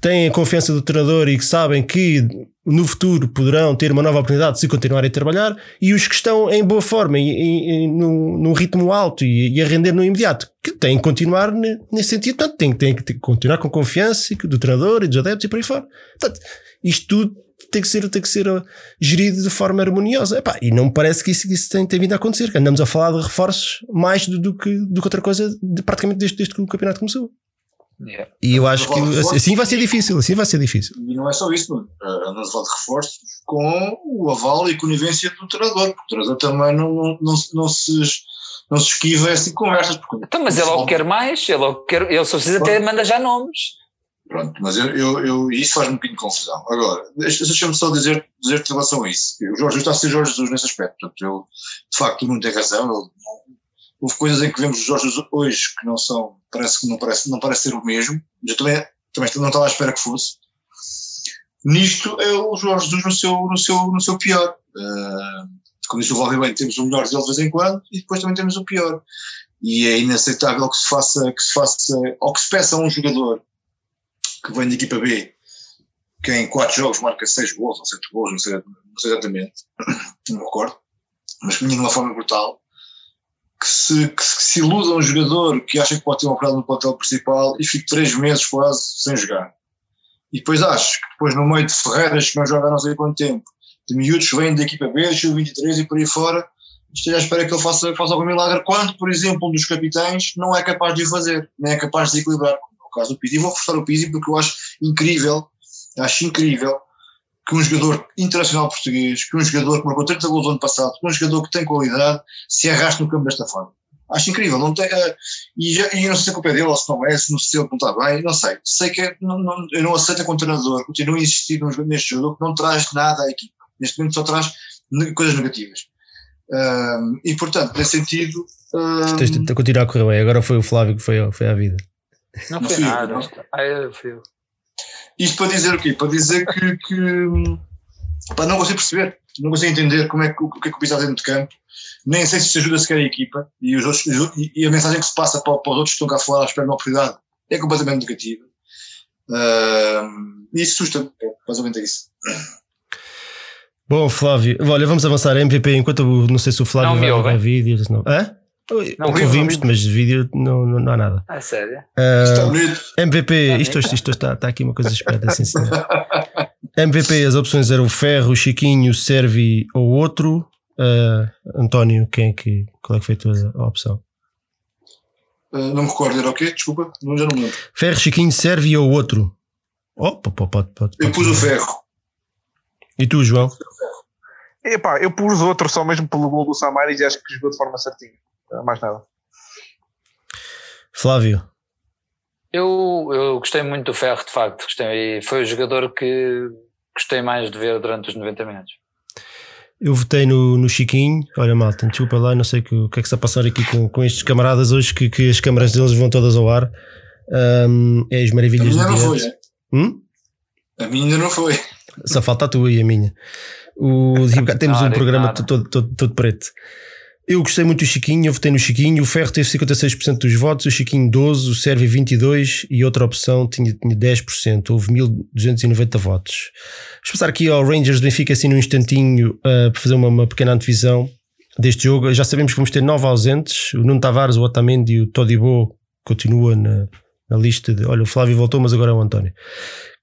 Speaker 1: têm a confiança do treinador e que sabem que no futuro poderão ter uma nova oportunidade se continuarem a trabalhar, e os que estão em boa forma e, e, e num, num, ritmo alto e, e, a render no imediato, que têm que continuar nesse sentido, portanto, têm, têm que continuar com confiança do treinador e dos adeptos e por aí fora. Portanto, isto tudo tem que ser, tem que ser gerido de forma harmoniosa. Epá, e não me parece que isso, isso tem, tem, vindo a acontecer. Andamos a falar de reforços mais do, do que, do que outra coisa, de, praticamente desde, desde que o campeonato começou.
Speaker 2: Yeah.
Speaker 1: E eu acho que assim vai ser difícil, assim vai ser difícil.
Speaker 3: E não é só isso, mano. Andamos a falar de reforços com o aval e conivência do treinador, porque o treinador também não, não, não, não se não se esquiva de conversas. Porque,
Speaker 2: então, mas ele logo quer mais, ele, logo quer, ele só precisa até manda já nomes.
Speaker 3: Pronto, mas eu, eu, eu isso faz-me um bocadinho de confusão. Agora, deixa-me só dizer, dizer em relação a isso. O Jorge Jesus está a ser Jorge Jesus nesse aspecto. Portanto, eu, de facto, não tem razão. Ele, houve coisas em que vemos o Jorge Jesus hoje que não são, parece que não parece, não parece ser o mesmo. Eu também, também não estava à espera que fosse. Nisto é o Jorge Jesus no seu, no seu, no seu pior. Uh, como disse o Valdir temos o melhor dele de vez em quando e depois também temos o pior. E é inaceitável que se faça, que se faça, ou que se peça a um jogador que vem da equipa B, que em 4 jogos marca 6 gols ou 7 gols, não sei, não sei exatamente, não me recordo, mas que vinha de uma forma brutal, que se, que se iluda um jogador que acha que pode ter uma oportunidade no plantel principal e fique 3 meses quase sem jogar. E depois acho que depois no meio de Ferreiras que não joga há não sei quanto tempo, de miúdos que vêm da equipa B, o 23 e por aí fora, esteja à espera que ele faça, faça algum milagre, quando, por exemplo, um dos capitães não é capaz de o fazer, nem é capaz de equilibrar no caso do Pizzi. E vou reforçar o Pizzi porque eu acho incrível, acho incrível que um jogador internacional português, que um jogador que marcou 30 gols no ano passado, que um jogador que tem qualidade, se arraste no campo desta forma. Acho incrível, não tem, uh, e, já, e não sei se é culpa dele ou se não é, se não, se ele não está bem, não sei. Sei que é, não, não, eu não aceito como treinador, continuo a insistir neste jogador que não traz nada à equipa. Neste momento só traz coisas negativas. Uh, e portanto, nesse sentido. Uh,
Speaker 1: Tens de continuar a correr bem, agora foi o Flávio que foi, foi à vida.
Speaker 2: Não, foi nada. Não. Ah, eu fui.
Speaker 3: Isto para dizer o quê? Para dizer que, que pá, não consigo perceber, não consigo entender como é que, o que é que o Pizarro dentro de campo, nem sei se ajuda sequer a equipa e, os outros, e a mensagem que se passa para, para os outros que estão cá fora à espera de uma oportunidade é completamente negativa. Uh, e isso assusta-me, é basicamente é isso.
Speaker 1: Bom, Flávio, olha, vamos avançar MVP enquanto não sei se o Flávio não, vai vídeos. Não. Hã? Não, ouvimos-te, mas de vídeo não, não, não há nada.
Speaker 2: Ah, sério?
Speaker 1: Uh, MVP, isto, isto, isto está, está aqui uma coisa esperta, assim MVP, as opções eram o Ferro, o Chiquinho, o Servi ou outro. Uh, António, quem é que, qual é que foi a tua opção?
Speaker 3: Uh, não me recordo, era o quê? Desculpa, não, já não me lembro.
Speaker 1: Ferro, Chiquinho, Servi ou outro? Oh, pode, pode, pode, pode,
Speaker 3: Eu pus o Ferro.
Speaker 1: E tu, João?
Speaker 4: Epá, eu pus outro só mesmo pelo gol do Samaris e acho que jogou de forma certinha. Mais nada.
Speaker 1: Flávio.
Speaker 2: Eu, eu gostei muito do Ferro, de facto. Gostei, foi o jogador que gostei mais de ver durante os 90 minutos.
Speaker 1: Eu votei no, no Chiquinho. Olha, malta, desculpa lá, não sei o que, o que é que está a passar aqui com, com estes camaradas hoje, que, que as câmaras deles vão todas ao ar. Um, é as maravilhas
Speaker 3: do direto. Foi, é?
Speaker 1: hum?
Speaker 3: A minha ainda não foi.
Speaker 1: Só falta a tua e a minha. O, temos um programa todo, todo, todo preto. Eu gostei muito do Chiquinho, eu votei no Chiquinho. O Ferro teve 56% dos votos, o Chiquinho 12%, o Sérvio 22% e outra opção tinha, tinha 10%. Houve 1290 votos. Vamos passar aqui ao Rangers Benfica assim num instantinho uh, para fazer uma, uma, pequena antevisão deste jogo. Já sabemos que vamos ter nove ausentes: o Nuno Tavares, o Otamendi e o Todibo continua na, na lista de. Olha, o Flávio voltou, mas agora é o António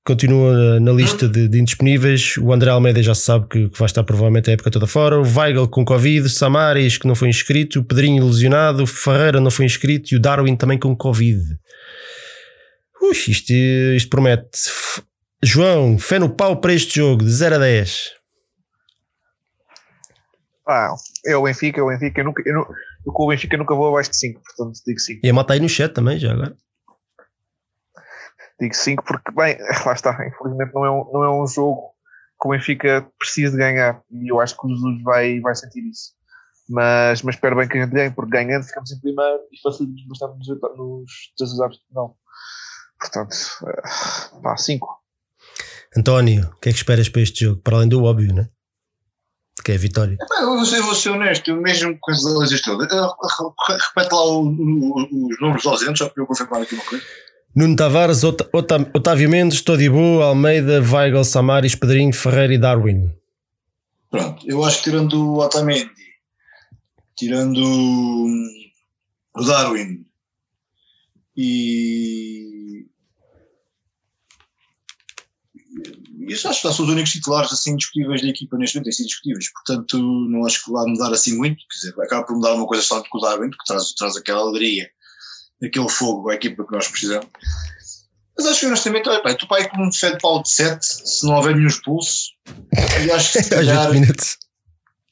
Speaker 1: continua na lista de, de, indisponíveis. O André Almeida já se sabe que, que, vai estar provavelmente a época toda fora. O Weigl com Covid, Samaris que não foi inscrito, o Pedrinho lesionado, o Ferreira não foi inscrito e o Darwin também com Covid. Ui, isto, isto promete. João, fé no pau para este jogo, de 0 a 10.
Speaker 4: Ah, é o Benfica, é o Benfica. Eu, nunca, eu, eu com o Benfica nunca vou abaixo de 5, portanto digo 5.
Speaker 1: E a malta aí no chat também, já agora.
Speaker 4: Digo 5 porque, bem, lá está, infelizmente não é um, não é um jogo que o Benfica precisa de ganhar e eu acho que o Jesus vai, vai sentir isso. Mas, mas espero bem que a gente ganhe, porque ganhando ficamos em primeiro e facilitamos bastante nos, nos desafios de final. Portanto, uh, pá, 5.
Speaker 1: António, o que é que esperas para este jogo? Para além do óbvio, né? Que é a vitória.
Speaker 3: Eu vou ser, vou ser honesto, mesmo com as análise todas, repete lá o, o, os nomes ausentes, só para eu confirmar aqui uma coisa.
Speaker 1: Nuno Tavares, Ot Ot Otávio Mendes, Todibo, Almeida, Weigl, Samaris, Pedrinho, Ferreira e Darwin.
Speaker 3: Pronto, eu acho que tirando o Otamendi, tirando o Darwin e. Isso acho que são os únicos titulares assim discutíveis da equipa neste momento, sido discutíveis, portanto não acho que vai mudar assim muito, quer dizer, acaba por mudar uma coisa só com o Darwin, que traz, traz aquela alegria aquele fogo à equipa que nós precisamos. Mas acho que honestamente, olha, pá, tu pai como um defende Paulo de 7, se não houver nenhum expulso, e acho que se calhar.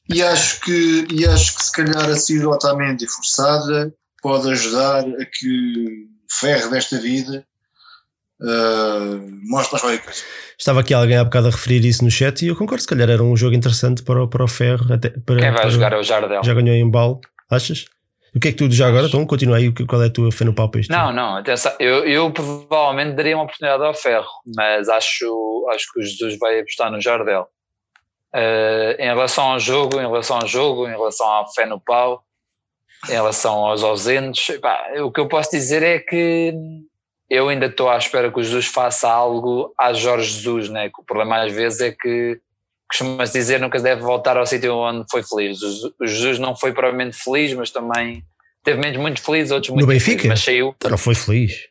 Speaker 3: e acho que, e acho que se calhar a saída Otamendi forçada pode ajudar a que o ferro desta vida uh, mostre mais qualquer coisa.
Speaker 1: Estava aqui alguém há bocado a referir isso no chat e eu concordo, se calhar era um jogo interessante para, o, para o ferro. Até, para,
Speaker 2: Quem vai
Speaker 1: para,
Speaker 2: jogar é o Jardel.
Speaker 1: Já ganhou em balo, achas? O que é que tu já agora? Então continua aí, qual é a tua fé no pau para isto?
Speaker 2: Não, não, atenção, eu, eu provavelmente daria uma oportunidade ao Ferro, mas acho, acho que o Jesus vai apostar no Jardel. Uh, em relação ao jogo, em relação ao jogo, em relação à fé no pau, em relação aos ausentes, pá, o que eu posso dizer é que eu ainda estou à espera que o Jesus faça algo a Jorge Jesus, né? que o problema às vezes é que costuma-se dizer nunca deve voltar ao sítio onde foi feliz. O Jesus não foi provavelmente feliz, mas também teve momentos muito felizes, outros muito
Speaker 1: No Benfica?
Speaker 2: Felizes, mas saiu.
Speaker 1: Não foi feliz.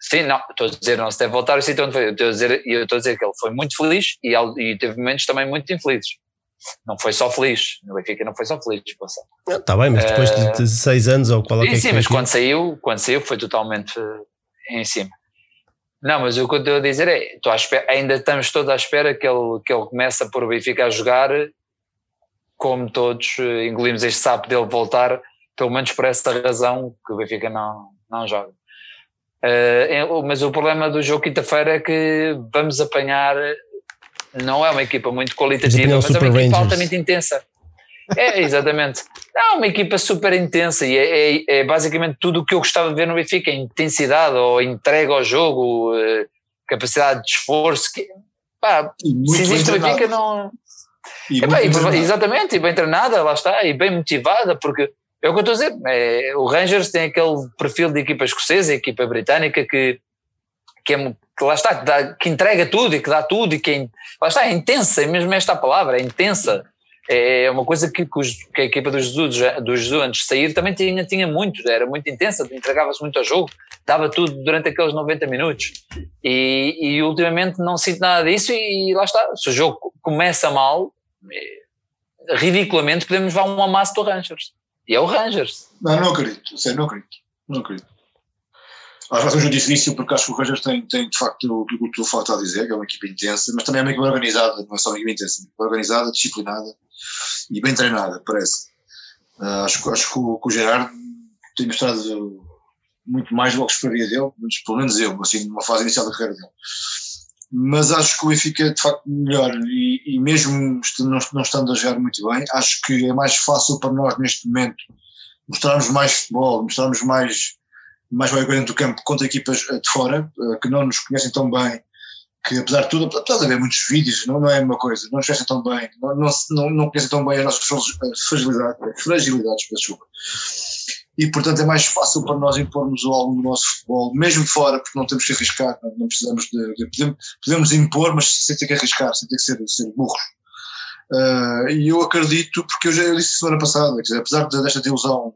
Speaker 2: Sim, não, estou a dizer, não se deve voltar ao sítio onde foi. Eu estou a dizer, eu estou a dizer que ele foi muito feliz e, e teve momentos também muito infelizes. Não foi só feliz. No Benfica não foi só feliz.
Speaker 1: Está bem, mas depois uh, de seis anos ou qual é
Speaker 2: sim,
Speaker 1: que
Speaker 2: Sim, mas quando saiu, quando saiu foi totalmente em cima. Não, mas o que eu estou a dizer é, estou espera, ainda estamos todos à espera que ele, que ele comece por Benfica a jogar, como todos eh, engolimos este sapo dele voltar, pelo menos por essa razão que o Benfica não, não joga. Uh, mas o problema do jogo quinta-feira é que vamos apanhar, não é uma equipa muito qualitativa, mas é uma equipa altamente intensa. É, exatamente. Não, uma equipa super intensa e é, é, é, basicamente tudo o que eu gostava de ver no Benfica: intensidade ou entrega ao jogo, eh, capacidade de esforço. Que, pá, se existe o Benfica, não. E Epá, e, exatamente, e bem treinada, lá está, e bem motivada, porque é o que eu estou a dizer. É, o Rangers tem aquele perfil de equipa escocesa, equipa britânica, que, que, é, que lá está, que, dá, que entrega tudo e que dá tudo, e que é, lá está, é intensa, é mesmo esta palavra, é intensa é uma coisa que, que a equipa do Jesus, do Jesus antes de sair também tinha, tinha muito, era muito intensa, entregava-se muito ao jogo, dava tudo durante aqueles 90 minutos e, e ultimamente não sinto nada disso e, lá está, se o jogo começa mal, é, ridiculamente podemos levar um amasso do Rangers e é o Rangers.
Speaker 3: Não, não acredito, sério, não acredito, não acredito. Vai ser um jogo difícil porque acho que o Rangers tem, tem de facto o que o tu falta a dizer, que é uma equipa intensa, mas também é uma equipa organizada, não é só uma equipa intensa, uma equipa organizada, disciplinada e bem treinada, parece. Uh, acho, acho que o, que o Gerard tem mostrado muito mais do que esperaria dele, pelo menos eu, assim, numa fase inicial da carreira dele. Mas acho que o Benfica é de facto melhor e, e mesmo não, não estando a jogar muito bem, acho que é mais fácil para nós neste momento mostrarmos mais futebol, mostrarmos mais, mais coisa dentro do campo contra equipas de fora, que não nos conhecem tão bem que apesar de tudo, apesar de haver muitos vídeos, não, não é a mesma coisa, não nos conhecem tão bem, não, não, não, conhecem tão bem as nossas fragilidades, fragilidades desculpa. E portanto é mais fácil para nós impormos algo no nosso futebol, mesmo fora, porque não temos que arriscar, não precisamos de, de podemos, podemos, impor, mas sem ter que arriscar, sem ter que ser, ser burros. Uh, e eu acredito, porque eu já eu disse semana passada, dizer, apesar desta ilusão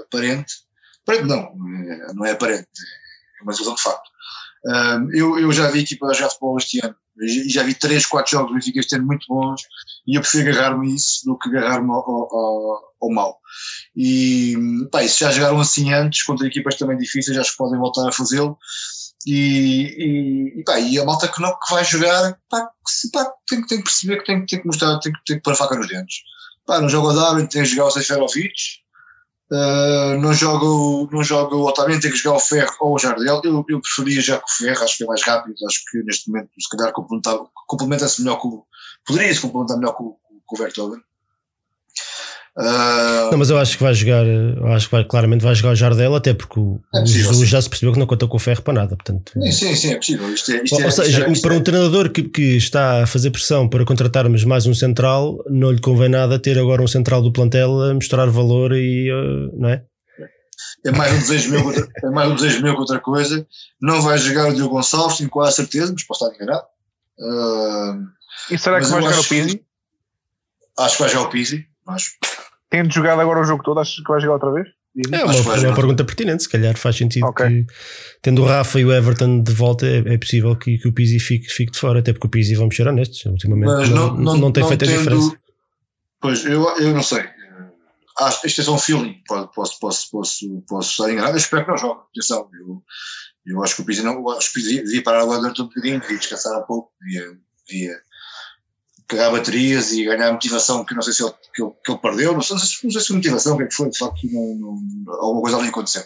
Speaker 3: aparente, aparente não, não é aparente, é uma ilusão de facto eu, eu já vi equipa jogar futebol este ano e já vi 3, 4 jogos do Benfica este ano muito bons e eu prefiro agarrar-me a isso do que agarrar-me ao, ao, ao mal. E pá, se já jogaram assim antes contra equipas também difíceis, acho que podem voltar a fazê-lo. E, e, pá, e a malta que, não, que vai jogar pá, pá, tem, tem que perceber que tem, tem que mostrar, tem, tem que pôr a faca nos dentes. Pá, no jogo a Darwin tem que jogar o Seferovic, Uh, não jogo não jogo o Otávio, tem que jogar o Ferro ou o Jardel. Eu, eu preferia já com o Ferro, acho que é mais rápido. Acho que neste momento, se calhar, complementa-se melhor com poderia-se complementar melhor com, com o Vertogen.
Speaker 1: Uh, não, mas eu acho que vai jogar, acho que vai, claramente vai jogar o Jardel, até porque o, é possível, Jesus já se percebeu que não conta com o ferro para nada. Portanto,
Speaker 3: sim, sim, sim, é possível. Isto é, isto
Speaker 1: ou,
Speaker 3: é,
Speaker 1: seja,
Speaker 3: isto
Speaker 1: para um treinador que, que, está a fazer pressão para contratarmos mais um central, não lhe convém nada ter agora um central do plantel a mostrar valor e uh, não é?
Speaker 3: É mais um desejo meu, é mais um desejo meu que outra coisa. Não vai jogar o Diogo Gonçalves, tenho quase certeza, mas posso estar enganado. Uh,
Speaker 4: e será que vai jogar o Pizzi?
Speaker 3: Acho que vai jogar o Pizzi, acho.
Speaker 4: Tendo jogado agora o jogo todo, achas que vai jogar outra vez?
Speaker 1: É uma, uma pergunta pertinente, se calhar faz sentido okay. que, tendo o Rafa e o Everton de volta, é, é possível que, que, o Pizzi fique, fique de fora, até porque o Pizzi, vamos ser honestos, ultimamente Mas não, não, não, não tem feito tendo, a diferença.
Speaker 3: Pois, eu, eu não sei. Acho, isto é só um feeling, posso, posso, posso, posso, posso estar enganado, eu espero que não jogue. Atenção, eu, eu acho que o Pizzi não, acho que o Pizzi devia parar agora durante um bocadinho, devia descansar um pouco, devia, devia pegar baterias e ganhar motivação que não sei se ele, que ele, que ele perdeu, não sei, não sei se foi motivação, o que é que foi, de facto não, não, alguma coisa ali aconteceu.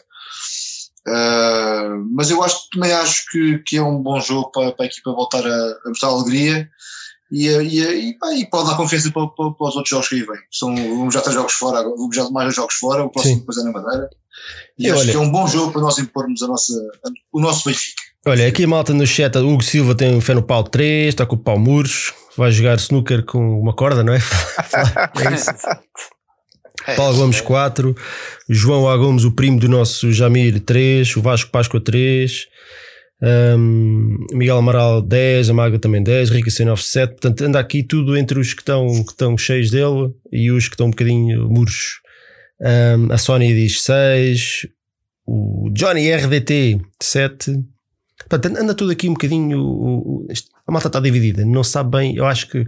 Speaker 3: Uh, mas eu acho, também acho que, que é um bom jogo para, para a equipa voltar a, a mostrar alegria e, e, e, e, pode dar confiança para, para, para, os outros jogos que aí vêm. São, vamos já ter jogos fora, vamos já mais jogos fora, o próximo depois é na Madeira. E, e acho olha, que é um bom jogo para nós impormos a nossa, o nosso Benfica.
Speaker 1: Olha, aqui a malta no chat, Hugo Silva tem o fé no pau 3, está com o pau muros, vai jogar snooker com uma corda, não é? é isso. É Paulo Gomes 4, João A. Gomes, o primo do nosso Jamir 3, o Vasco Páscoa 3, um, Miguel Amaral 10, a Maga também 10, Rica C9 7, portanto anda aqui tudo entre os que estão, que estão cheios dele e os que estão um bocadinho muros. Um, a Sónia diz 6, o Johnny RDT 7, Portanto, anda tudo aqui um bocadinho. O, o, a malta está dividida, não sabe bem. Eu acho que,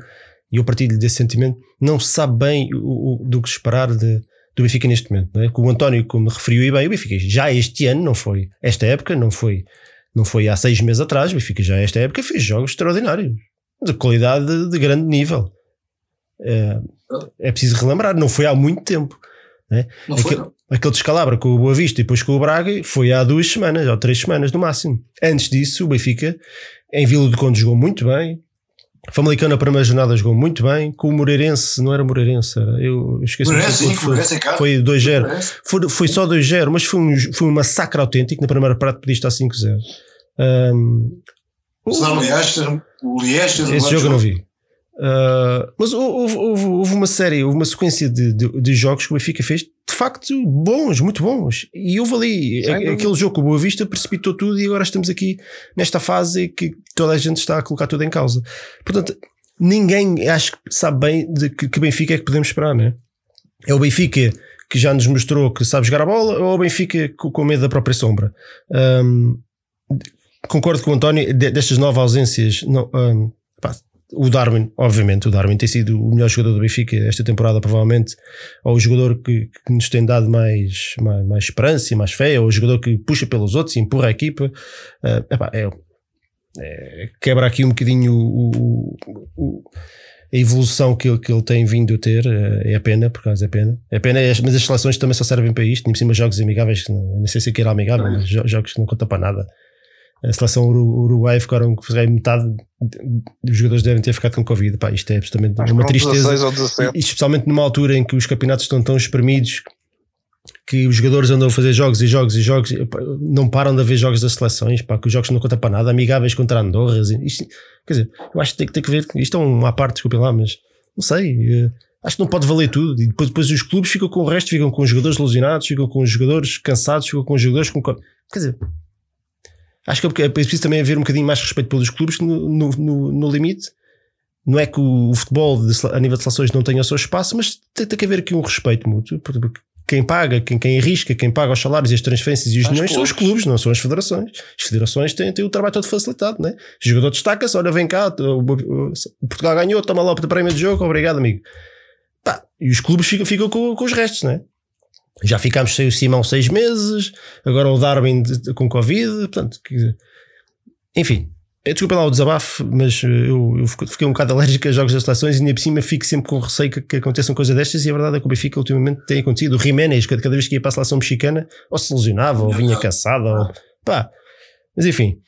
Speaker 1: e eu partilho desse sentimento, não sabe bem o, do que esperar de, do Benfica neste momento. Não é? o António, como referiu, e bem, o Benfica já este ano, não foi esta época, não foi, não foi há seis meses atrás, o Benfica já esta época fez jogos extraordinários, de qualidade de, de grande nível. É, é preciso relembrar, não foi há muito tempo. É? Não foi, não aquele descalabro com o Boa Vista e depois com o Braga foi há duas semanas ou três semanas no máximo. Antes disso, o Benfica em Vila do Conde jogou muito bem. Famalicão na primeira jornada jogou muito bem. Com o Moreirense, não era Moreirense, era, eu esqueci
Speaker 3: Moreirense, sim,
Speaker 1: foi, foi 2-0. Foi, foi só 2-0, mas foi um, foi um massacre autêntico. Na primeira parte podia estar 5-0. Um,
Speaker 3: o, o Lieste,
Speaker 1: esse jogo eu não vi. Uh, mas houve, houve, houve, uma série, houve uma sequência de, de, de, jogos que o Benfica fez de facto bons, muito bons. E houve ali Sim, aquele jogo com o Boa Vista precipitou tudo e agora estamos aqui nesta fase que toda a gente está a colocar tudo em causa. Portanto, ninguém acho que sabe bem de que, que Benfica é que podemos esperar, né? É o Benfica que já nos mostrou que sabe jogar a bola ou o Benfica com medo da própria sombra? Um, concordo com o António, destas novas ausências. Não, um, o Darwin, obviamente, o Darwin tem sido o melhor jogador do Benfica esta temporada, provavelmente, ou o jogador que, que nos tem dado mais, mais, mais, esperança e mais fé, ou o jogador que puxa pelos outros e empurra a equipa. Uh, epá, é, é, quebra aqui um bocadinho o, o, o, a evolução que ele, que ele tem vindo a ter. É, é pena, por causa é pena. É pena, é, mas as seleções também só servem para isto. Nem por cima, jogos amigáveis, não, não sei se aqui era amigável, mas jogos que não contam para nada a seleção Uruguai ficaram metade dos jogadores devem ter ficado com Covid. Pá, isto é absolutamente uma tristeza. E, especialmente numa altura em que os campeonatos estão tão espremidos que os jogadores andam a fazer jogos e jogos e jogos, não param de haver jogos das seleções, pá, que os jogos não contam para nada, amigáveis contra Andorras. Isto, quer dizer, eu acho que tem que ter que ver, isto é uma parte, desculpem lá, mas não sei. Eh, acho que não pode valer tudo. E depois, depois os clubes ficam com o resto, ficam com os jogadores ilusionados, ficam com os jogadores cansados, ficam com os jogadores com. Quer dizer, acho que é preciso também haver um bocadinho mais respeito pelos clubes no, no, no, no limite. Não é que o, futebol de, a nível de seleções não tenha o seu espaço, mas tem, tem que haver aqui um respeito mútuo. Porque quem paga, quem, quem arrisca, quem paga os salários e as transferências e os dinheiros são os clubes, não são as federações. As federações têm, têm o trabalho todo facilitado, né? O jogador destaca-se, olha, vem cá, o, o Portugal ganhou, toma lá o prémio de jogo, obrigado, amigo. Pá, e os clubes ficam, ficam com, com os restos, né? Já ficámos sem o Simão seis meses, agora o Darwin com Covid, portanto, enfim, Desculpa lá o desabafo, mas eu, eu, fiquei um bocado alérgico a jogos das seleções e ainda por cima fico sempre com receio que, que aconteçam coisas destas. E a verdade é que o Benfica ultimamente tem acontecido. O Jiménez, cada, cada vez que ia para a seleção mexicana, ou se lesionava, ou vinha cansado, ou pá. Mas enfim,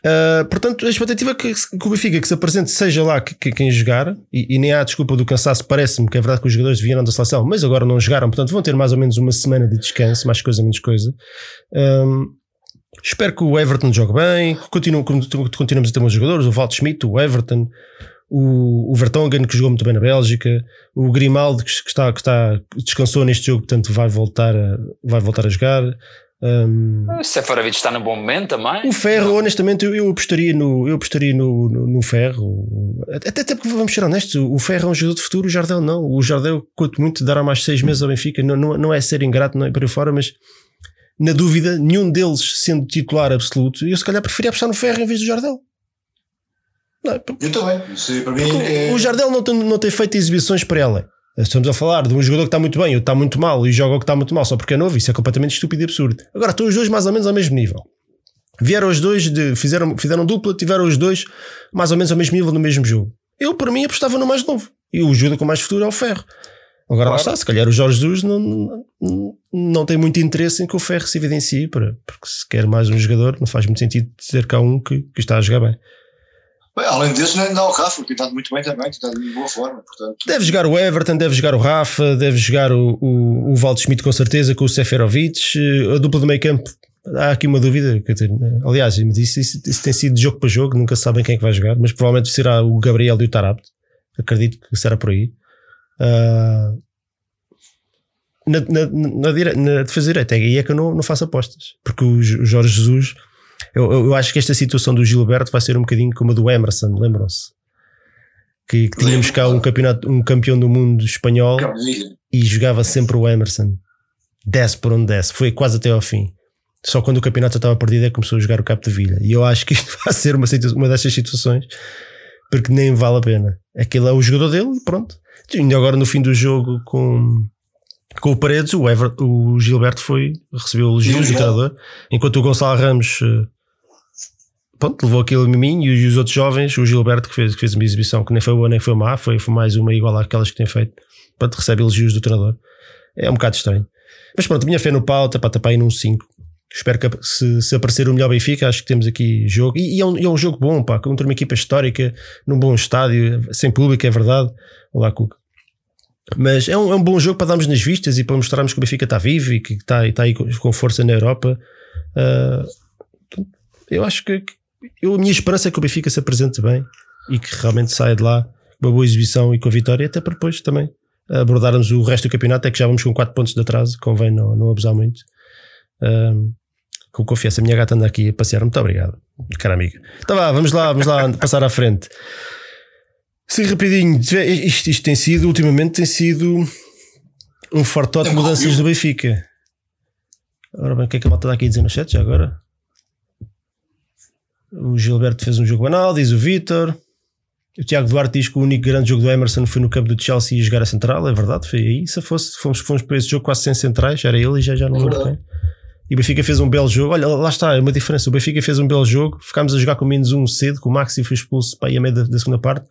Speaker 1: Uh, portanto, a expectativa que, que o Benfica que se apresente seja lá que, que quem jogar, e, e, nem há desculpa do cansaço, parece-me que é verdade que os jogadores vieram da seleção, mas agora não jogaram, portanto vão ter mais ou menos uma semana de descanso, mais coisa, menos coisa. Um, espero que o Everton jogue bem, continue, continuemos a ter bons jogadores, o Walt Schmidt, o Everton, o, o Vertonghen que jogou muito bem na Bélgica, o Grimaldo que, que, está, que está, descansou neste jogo, portanto vai voltar a, vai voltar a jogar. Um,
Speaker 2: o Seferovic está num bom momento também.
Speaker 1: O Ferro, honestamente, eu, eu apostaria, no, eu apostaria no, no, no Ferro. Até, até porque vamos ser honestos, o Ferro é um jogador de futuro, o Jardel não. O Jardel, quanto muito, dará mais seis meses ao Benfica. Não, não, não é ser ingrato, não é para fora, mas na dúvida, nenhum deles sendo titular absoluto, eu se calhar preferia apostar no Ferro em vez do Jardel.
Speaker 3: Não, é, eu também. Isso, para mim, é...
Speaker 1: O Jardel não tem, não tem feito exibições para ela. Estamos a falar de um jogador que está muito bem ou está muito mal e joga o que está muito mal só porque é novo, isso é completamente estúpido e absurdo. Agora estão os dois mais ou menos ao mesmo nível. Vieram os dois, de, fizeram, fizeram dupla, tiveram os dois mais ou menos ao mesmo nível no mesmo jogo. Eu, para mim, apostava no mais novo. E o jogador com mais futuro é o Ferro. Agora claro. lá está, se calhar o Jorge Jesus não, não, não tem muito interesse em que o Ferro se evidencie, para, porque se quer mais um jogador, não faz muito sentido dizer que há um que, que está a jogar bem.
Speaker 3: Além disso, ainda há o Rafa, tem estado muito bem também, estado de boa forma. Portanto.
Speaker 1: Deve jogar o Everton, deve jogar o Rafa, deve jogar o, o, o Valdo Schmidt com certeza, com o Seferovic. A dupla do meio campo, há aqui uma dúvida. Aliás, isso, isso, isso, tem sido jogo para jogo, nunca sabem quem é que vai jogar, mas provavelmente será o Gabriel e o Tarapte. Acredito que será por aí. Uh, na, na, na, dire, na defesa direita, aí é que eu não, não faço apostas, porque o Jorge Jesus eu, eu, acho que esta situação do Gilberto vai ser um bocadinho como a do Emerson, lembram-se? Que, que, tínhamos cá um, campeonato, um campeão do mundo espanhol e jogava sempre o Emerson. Desce por onde desce, foi quase até ao fim. Só quando o campeonato estava perdido é que começou a jogar o Capo de Vilha. E eu acho que isto vai ser uma, uma destas situações porque nem vale a pena. Aquele é o jogador dele e pronto. E ainda agora no fim do jogo com, com o Paredes, o, Ever, o Gilberto foi, recebeu elogios do treinador, enquanto o Gonçalo Ramos eh, pronto, levou aquilo a mim e os outros jovens, o Gilberto que fez, que fez uma exibição que nem foi boa nem foi má, foi, foi mais uma igual àquelas que tem feito, pronto, recebe elogios do treinador. É um bocado estranho. Mas pronto, minha fé no pau, tá para tapar aí num 5. Espero que se, se, aparecer o melhor Benfica, acho que temos aqui jogo. E, e, é, um, é, um, jogo bom, pá, contra uma equipa histórica, num bom estádio, sem público, é verdade. Olá, Cuca. Mas é um, é um bom jogo para darmos nas vistas e para mostrarmos que o Benfica está vivo e que está, está aí com força na Europa. Uh, eu acho que, eu, a minha esperança é que o Benfica se apresente bem e que realmente saia de lá com uma boa exibição e com a vitória, até para depois também abordarmos o resto do campeonato. É que já vamos com 4 pontos de atraso, convém não, não abusar muito. Um, com confiança, a minha gata anda aqui a passear. Muito obrigado, cara amiga. Então vá, vamos lá, vamos lá passar à frente. Sim, rapidinho, isto, isto tem sido, ultimamente tem sido um fortote de mudanças do Benfica. Ora bem, o que é que a malta está aqui a dizer no chat já agora? O Gilberto fez um jogo banal, diz o Vitor. O Tiago Duarte diz que o único grande jogo do Emerson foi no campo do Chelsea e jogar a central, é verdade, foi aí. Se fosse, fomos, fomos para esse jogo quase sem centrais, era ele e já, já não lembro quem. E o Benfica fez um belo jogo. Olha, lá está, é uma diferença. O Benfica fez um belo jogo, ficámos a jogar com menos um cedo, que o Maxi foi expulso para aí a meio da, da segunda parte,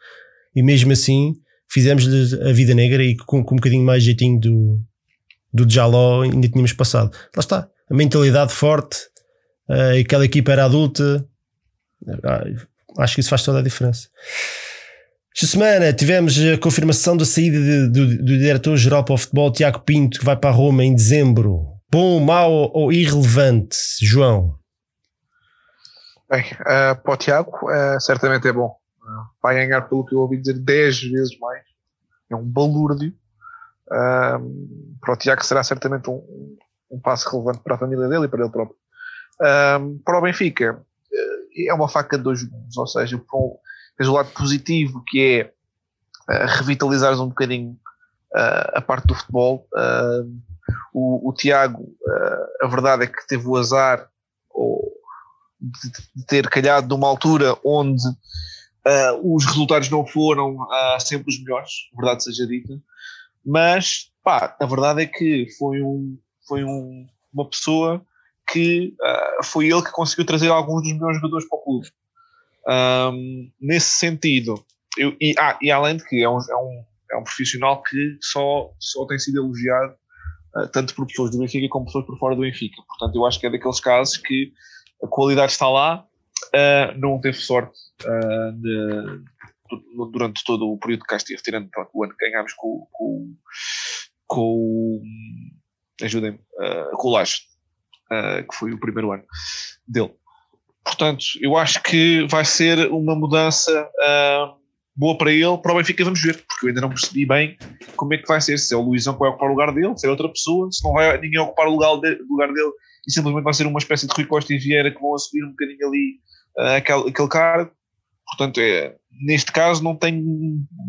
Speaker 1: e mesmo assim fizemos-lhe a vida negra e com, com um bocadinho mais jeitinho do, do Jaló ainda tínhamos passado. Lá está, a mentalidade forte, uh, aquela equipa era adulta, ah, acho que isso faz toda a diferença. Esta semana tivemos a confirmação da saída de, do, do diretor-geral para o futebol, Tiago Pinto, que vai para Roma em dezembro. Bom, mau ou irrelevante, João?
Speaker 4: Bem, uh, para o Tiago, uh, certamente é bom. Uh, vai ganhar, pelo que eu ouvi dizer, 10 vezes mais. É um balúrdio. Uh, para o Tiago será certamente um, um passo relevante para a família dele e para ele próprio. Uh, para o Benfica, é uma faca de dois gumes, ou seja, um, tens o lado positivo que é revitalizares um bocadinho a parte do futebol. o, o Tiago, a verdade é que teve o azar ou, de ter calhado numa altura onde uh, os resultados não foram uh, sempre os melhores, verdade seja dita, mas pá, a verdade é que foi, um, foi um, uma pessoa que uh, foi ele que conseguiu trazer alguns dos melhores jogadores para o clube. Um, nesse sentido, eu, e, ah, e além de que é um, é um, é um profissional que só, só tem sido elogiado uh, tanto por pessoas do Benfica como pessoas por fora do Benfica. Portanto, eu acho que é daqueles casos que a qualidade está lá, uh, não teve sorte uh, de, durante todo o período que cá esteve, tirando pronto, o ano que ganhámos com, com, com ajudem-me, uh, com o Laje, que foi o primeiro ano dele. Portanto, eu acho que vai ser uma mudança boa para ele, para o Benfica vamos ver, porque eu ainda não percebi bem como é que vai ser, se é o Luizão que vai ocupar o lugar dele, se é outra pessoa, se não vai ninguém ocupar o lugar, de, lugar dele e simplesmente vai ser uma espécie de Rui Costa e Vieira que vão assumir um bocadinho ali uh, aquele, aquele cargo. Portanto, é, neste caso não tenho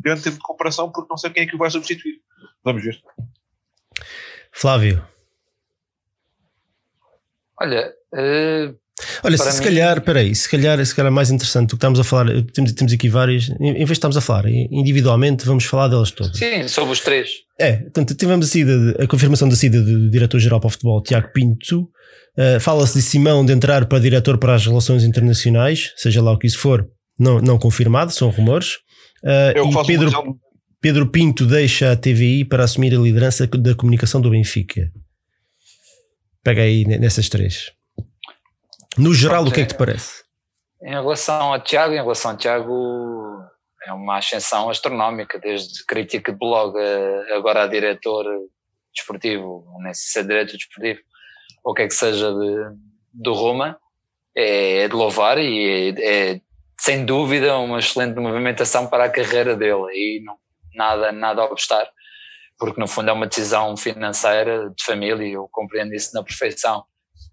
Speaker 4: grande tempo de comparação porque não sei quem é que o vai substituir. Vamos ver.
Speaker 1: Flávio.
Speaker 2: Olha, uh,
Speaker 1: Olha, se, se calhar, peraí, se calhar, se calhar mais interessante do que estamos a falar, temos, temos aqui várias, em vez de estarmos a falar individualmente, vamos falar delas todas.
Speaker 2: Sim, sobre os três.
Speaker 1: É, portanto, tivemos a, saída, a confirmação da saída do diretor-geral para o futebol, Tiago Pinto. Uh, Fala-se de Simão de entrar para diretor para as relações internacionais, seja lá o que isso for, não, não confirmado, são rumores. Uh, e Pedro, Pedro Pinto deixa a TVI para assumir a liderança da comunicação do Benfica. Pega aí nessas três. No geral, Pronto, o que é que te parece?
Speaker 2: Em relação a Tiago, em relação a Tiago, é uma ascensão astronómica, desde crítica de blog a, agora a diretor desportivo, nem se ser diretor desportivo, ou o que é que seja de, do Roma, é, é de louvar e é, é, sem dúvida uma excelente movimentação para a carreira dele e não, nada, nada a obstar, porque no fundo é uma decisão financeira de família, eu compreendo isso na perfeição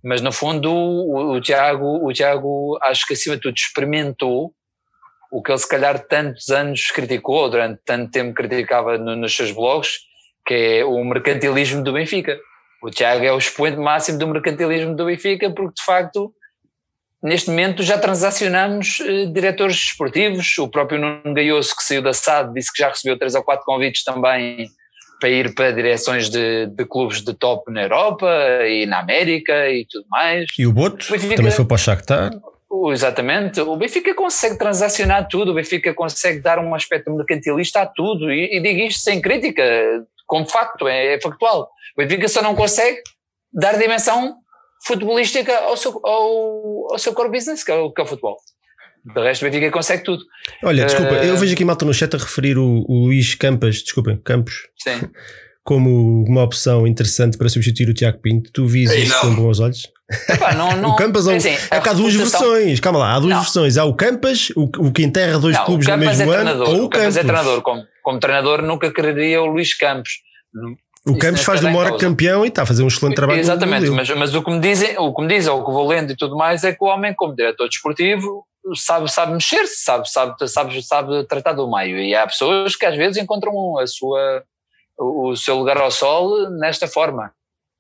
Speaker 2: mas no fundo o, o, Tiago, o Tiago acho que acima de tudo experimentou o que ele se calhar tantos anos criticou, durante tanto tempo criticava no, nos seus blogs, que é o mercantilismo do Benfica. O Tiago é o expoente máximo do mercantilismo do Benfica, porque de facto neste momento já transacionamos eh, diretores esportivos, o próprio Nuno Gaioso que saiu da SAD disse que já recebeu três ou quatro convites também para ir para direções de, de, clubes de top na Europa e na América e tudo mais.
Speaker 1: E o Boto o Benfica, também foi para o Shakhtar.
Speaker 2: Exatamente, o Benfica consegue transacionar tudo, o Benfica consegue dar um aspecto mercantilista a tudo. E, e digo isto sem crítica, como facto, é, é, factual. O Benfica só não consegue dar dimensão futebolística ao seu, ao, ao seu core business, que é o, que é o futebol. De resto, o Benfica consegue tudo.
Speaker 1: Olha, desculpa, uh, eu vejo aqui malta no chat a referir o, o Luís Campas, desculpem, Campos.
Speaker 2: Sim.
Speaker 1: Como uma opção interessante para substituir o Tiago Pinto. Tu vis isso com bons olhos?
Speaker 2: Epá, não, não,
Speaker 1: o Campas é, assim, é que há duas versões. Calma lá, há duas não. versões. Há o Campas, o, o que enterra dois não, clubes no mesmo
Speaker 2: é
Speaker 1: ano,
Speaker 2: ou o, o Campas é treinador. Como, como treinador, nunca quereria o Luís Campos.
Speaker 1: O Campos faz do Mora campeão e está a fazer um excelente trabalho.
Speaker 2: Exatamente, mas, mas o que me dizem, o que me dizem, ou o que vou lendo e tudo mais, é que o homem, como diretor desportivo, sabe, sabe mexer-se, sabe, sabe, sabe, sabe tratar do meio. E há pessoas que às vezes encontram a sua, o, seu lugar ao sol nesta forma.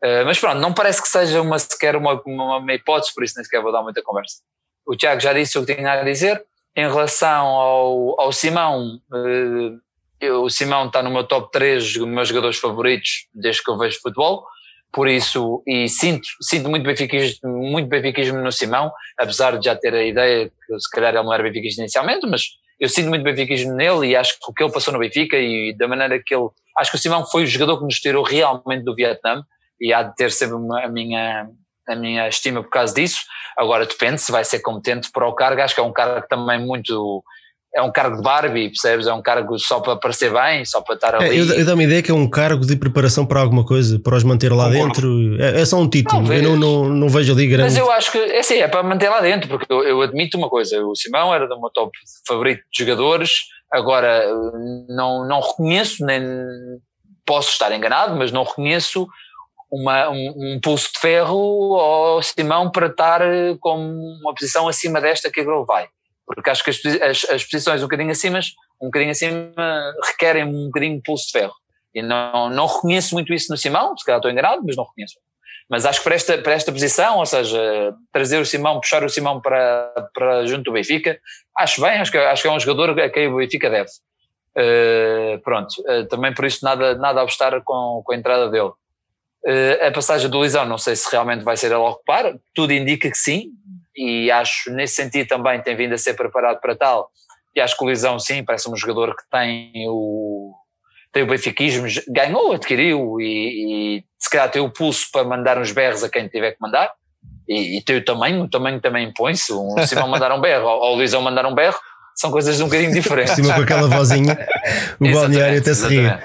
Speaker 2: Uh, mas pronto, não parece que seja uma, sequer uma, uma, uma, hipótese, por isso nem sequer vou dar muita conversa. O Tiago já disse o que tinha a dizer. Em relação ao, ao Simão, uh, eu, o Simão está no meu top 3 dos meus jogadores favoritos desde que eu vejo futebol por isso, e sinto, sinto muito benfiquismo, muito benfiquismo no Simão, apesar de já ter a ideia que se calhar ele não era benfiquista inicialmente, mas eu sinto muito benfiquismo nele e acho que o que ele passou no Benfica e da maneira que ele, acho que o Simão foi o jogador que nos tirou realmente do Vietnã e há de ter sempre uma, a minha a minha estima por causa disso. Agora depende se vai ser competente para o cargo, acho que é um cargo também muito é um cargo de Barbie, percebes? É um cargo só para parecer bem, só para estar
Speaker 1: É,
Speaker 2: ali.
Speaker 1: eu, eu dou-me a ideia que é um cargo de preparação para alguma coisa, para os manter lá
Speaker 2: Concordo.
Speaker 1: dentro. É, é só um título.
Speaker 2: Talvez.
Speaker 1: eu não, não, não vejo ali grande.
Speaker 2: Mas eu acho que é assim, é para manter lá dentro, porque eu, eu admito uma coisa: o Simão era do meu top favorito de jogadores, agora não, não reconheço, nem posso estar enganado, mas não reconheço uma, um, um pulso de ferro ao Simão para estar eh, com uma posição acima desta que ele vai. Porque acho que as, as, as posições um bocadinho acima, um bocadinho acima requerem um bocadinho de pulso de ferro. E não, não reconheço muito isso no Simão, se calhar estou enganado, mas não reconheço. Mas acho que para esta, para esta posição, ou seja, trazer o Simão, puxar o Simão para, para junto do Benfica, acho bem, acho que, acho que é um jogador a quem o Benfica deve. Uh, pronto, uh, também por isso nada, nada a obstar com, com a entrada dele. Uh, a passagem do Lisão, não sei se realmente vai ser ele a ocupar, tudo indica que sim, e acho nesse sentido também tem vindo a ser preparado para tal. E acho que o Lisão, sim, parece um jogador que tem o, tem o benfiquismo, ganhou, adquiriu e, e se calhar tem o pulso para mandar uns berros a quem tiver que mandar. E, e tem o tamanho, o tamanho também impõe-se. Um Simão mandar um berro ou, o Lisão mandar um berro são coisas um bocadinho diferentes.
Speaker 1: Cima com aquela vozinha, o balneário até se ria.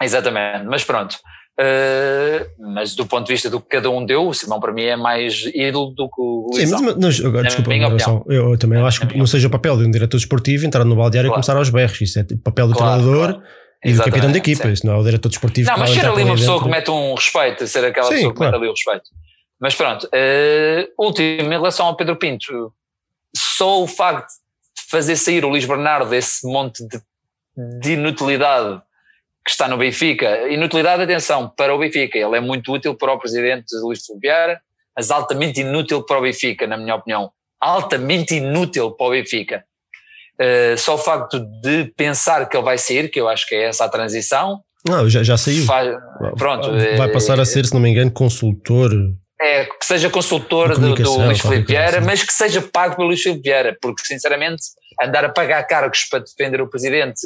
Speaker 2: Exatamente, mas pronto. Uh, mas do ponto de vista do que cada um deu, o Simão para mim é mais ídolo do que o
Speaker 1: Sim, mas, mas agora, desculpa, relação, eu, eu também acho que não seja o papel de um diretor desportivo entrar no balneário
Speaker 2: Claro.
Speaker 1: e começar aos berros. Isso é tipo papel do
Speaker 2: Claro,
Speaker 1: treinador
Speaker 2: claro.
Speaker 1: e do capitão da equipa.
Speaker 2: sim.
Speaker 1: Isso não é o diretor desportivo
Speaker 2: Não, mas ser ali uma pessoa
Speaker 1: dentro.
Speaker 2: que mete um respeito, ser aquela
Speaker 1: Sim,
Speaker 2: pessoa que mete ali o respeito. Mas pronto, uh, último, em relação ao Pedro Pinto, só o facto de fazer sair o Luís Bernardo desse monte de, de inutilidade que está no Benfica, inutilidade, atenção, para o Benfica, ele é muito útil para o presidente Luís Filipe mas altamente inútil para o Benfica, na minha opinião. Altamente inútil para o Benfica. Uh, só o facto de pensar que ele vai sair, que eu acho que é essa a transição,
Speaker 1: Não, já, já saiu.
Speaker 2: faz, pronto,
Speaker 1: Vai
Speaker 2: eh,
Speaker 1: passar a ser, se não me engano, consultor.
Speaker 2: é, que seja consultor do, do Luís Filipe Vieira,
Speaker 1: assim.
Speaker 2: mas que seja pago pelo Luís Filipe Vieira, porque sinceramente andar a pagar cargos para defender o presidente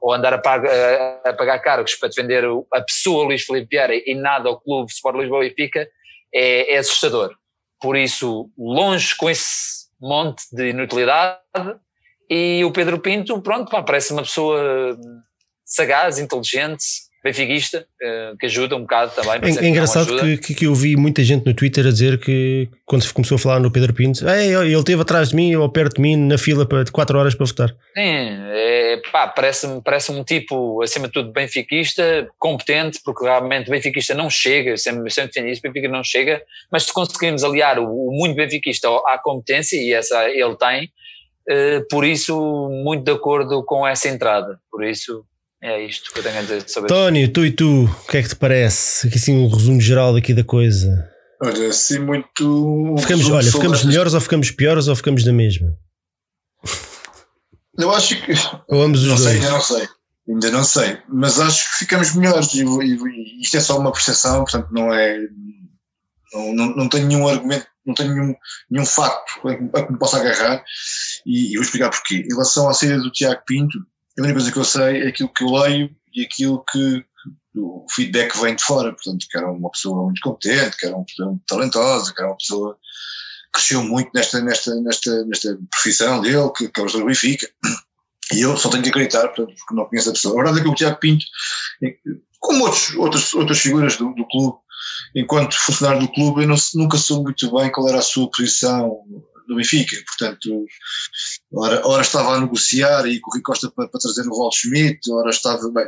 Speaker 2: ou andar a, pag- a- pagar cargos para defender a pessoa Luís Filipe Vieira e nada ao clube Sport Lisboa e Benfica é, é assustador. Por isso, longe com esse monte de inutilidade e o Pedro Pinto, pronto, pá, parece uma pessoa sagaz, inteligente, benfiquista, eh, que ajuda um bocado também.
Speaker 1: É, é engraçado que, que, que eu vi muita gente no Twitter a dizer que quando se começou a falar no Pedro Pinto, "Ei, ele esteve atrás de mim ou perto de mim na fila de 4 horas para votar.
Speaker 2: Sim, é, pá, parece-me parece um tipo, acima de tudo, benfiquista, competente, porque realmente benfiquista não chega, eu sempre, sempre defendi isso, Benfica não chega, mas se conseguirmos aliar o, o muito benfiquista à competência, e essa ele tem, eh, por isso, muito de acordo com essa entrada. Por isso, é isto que eu tenho a dizer sobre.
Speaker 1: Tónio, tu e tu, o que é que te parece? Aqui assim um resumo geral daqui da coisa.
Speaker 3: Olha, assim muito.
Speaker 1: Ficamos, olha,
Speaker 3: sobre
Speaker 1: ficamos melhores ou ficamos piores ou ficamos da mesma?
Speaker 3: Eu acho que.
Speaker 1: Ou ambos os
Speaker 3: Não sei,
Speaker 1: dois?
Speaker 3: ainda não sei. Ainda não sei. Mas acho que ficamos melhores. E, e- e isto é só uma percepção, portanto, não é. Não, não, não tenho nenhum argumento, não tenho nenhum, nenhum facto a que a que me possa agarrar. E, e vou explicar porquê. Em relação à saída do Tiago Pinto, a única coisa que eu sei é aquilo que eu leio e aquilo que. o feedback vem de fora, portanto, que era uma pessoa muito competente, que era uma pessoa muito talentosa, que era uma pessoa que cresceu muito nesta, nesta, nesta, nesta profissão dele, que, que é o Benfica. E eu só tenho que acreditar, portanto, porque não conheço a pessoa. A verdade é que o Tiago Pinto, como outros, outras, outras figuras do, do clube, enquanto funcionário do clube, eu não, nunca soube muito bem qual era a sua posição no Benfica. Portanto, ora, ora estava a negociar e com Costa para, para trazer o Walter Schmidt, ora estava bem.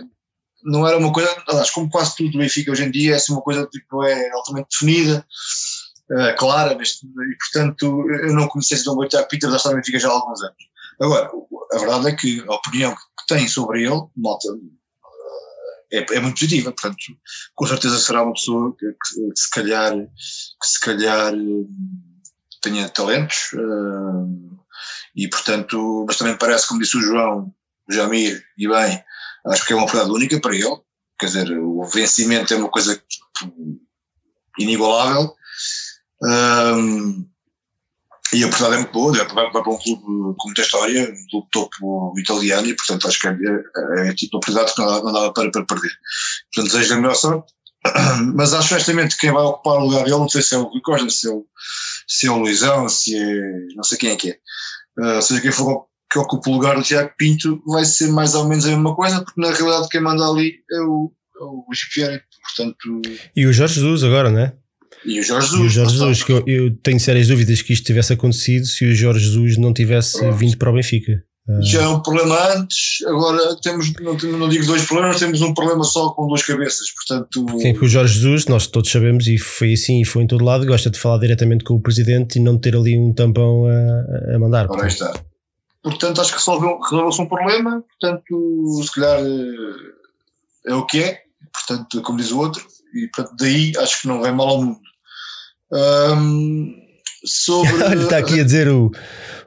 Speaker 3: Não era uma coisa, aliás, como quase tudo do Benfica hoje em dia, é assim uma coisa tipo, é altamente definida, eh, clara, neste, e portanto eu não conhecia bem o Tiago Pinto, já está no Benfica já há alguns anos. Agora, a verdade é que a opinião que tem sobre ele, malta, é, é muito positiva, portanto, com certeza será uma pessoa que, que- que se calhar, que se calhar eh, tenha talentos, eh, e portanto, mas também parece, como disse o João, o Jamir, e bem, acho que é uma oportunidade única para ele, quer dizer, o vencimento é uma coisa inigualável, Ahm, e a oportunidade é muito boa, vai para um clube com muita história, um clube topo italiano, e portanto acho que é, é, é tipo de oportunidade que não dava, não dava para, para perder. Portanto, desejo a melhor sorte, mas acho honestamente que quem vai ocupar o lugar dele, não sei se é o Rui Costa, se é o, se é o Luizão, se é. não sei quem é que é. Uh, seja quem for, que ocupa o lugar do Tiago Pinto vai ser mais ou menos a mesma coisa, porque na realidade quem manda ali é o, é o Vieira. Portanto,
Speaker 1: E o Jorge Jesus agora, não é?
Speaker 3: e o Jorge
Speaker 1: E o
Speaker 3: Jesus.
Speaker 1: Jorge Jesus, eu, eu tenho sérias dúvidas que isto tivesse acontecido se o Jorge Jesus não tivesse
Speaker 3: Pronto.
Speaker 1: vindo para o Benfica. Ah,
Speaker 3: Já é um problema antes, agora temos, não, não digo dois problemas, temos um problema só com duas cabeças. Portanto,
Speaker 1: Sim, porque o Jorge Jesus, nós todos sabemos, e foi assim e foi em todo lado, gosta de falar diretamente com o presidente e não ter ali um tampão a, a mandar.
Speaker 3: ora está. Portanto, acho que resolveu- resolveu-se um problema, portanto, se calhar eh, é o que é, portanto, como diz o outro, e portanto, daí acho que não vem mal ao mundo. Ahm, sobre.
Speaker 1: Olha, está aqui a dizer o,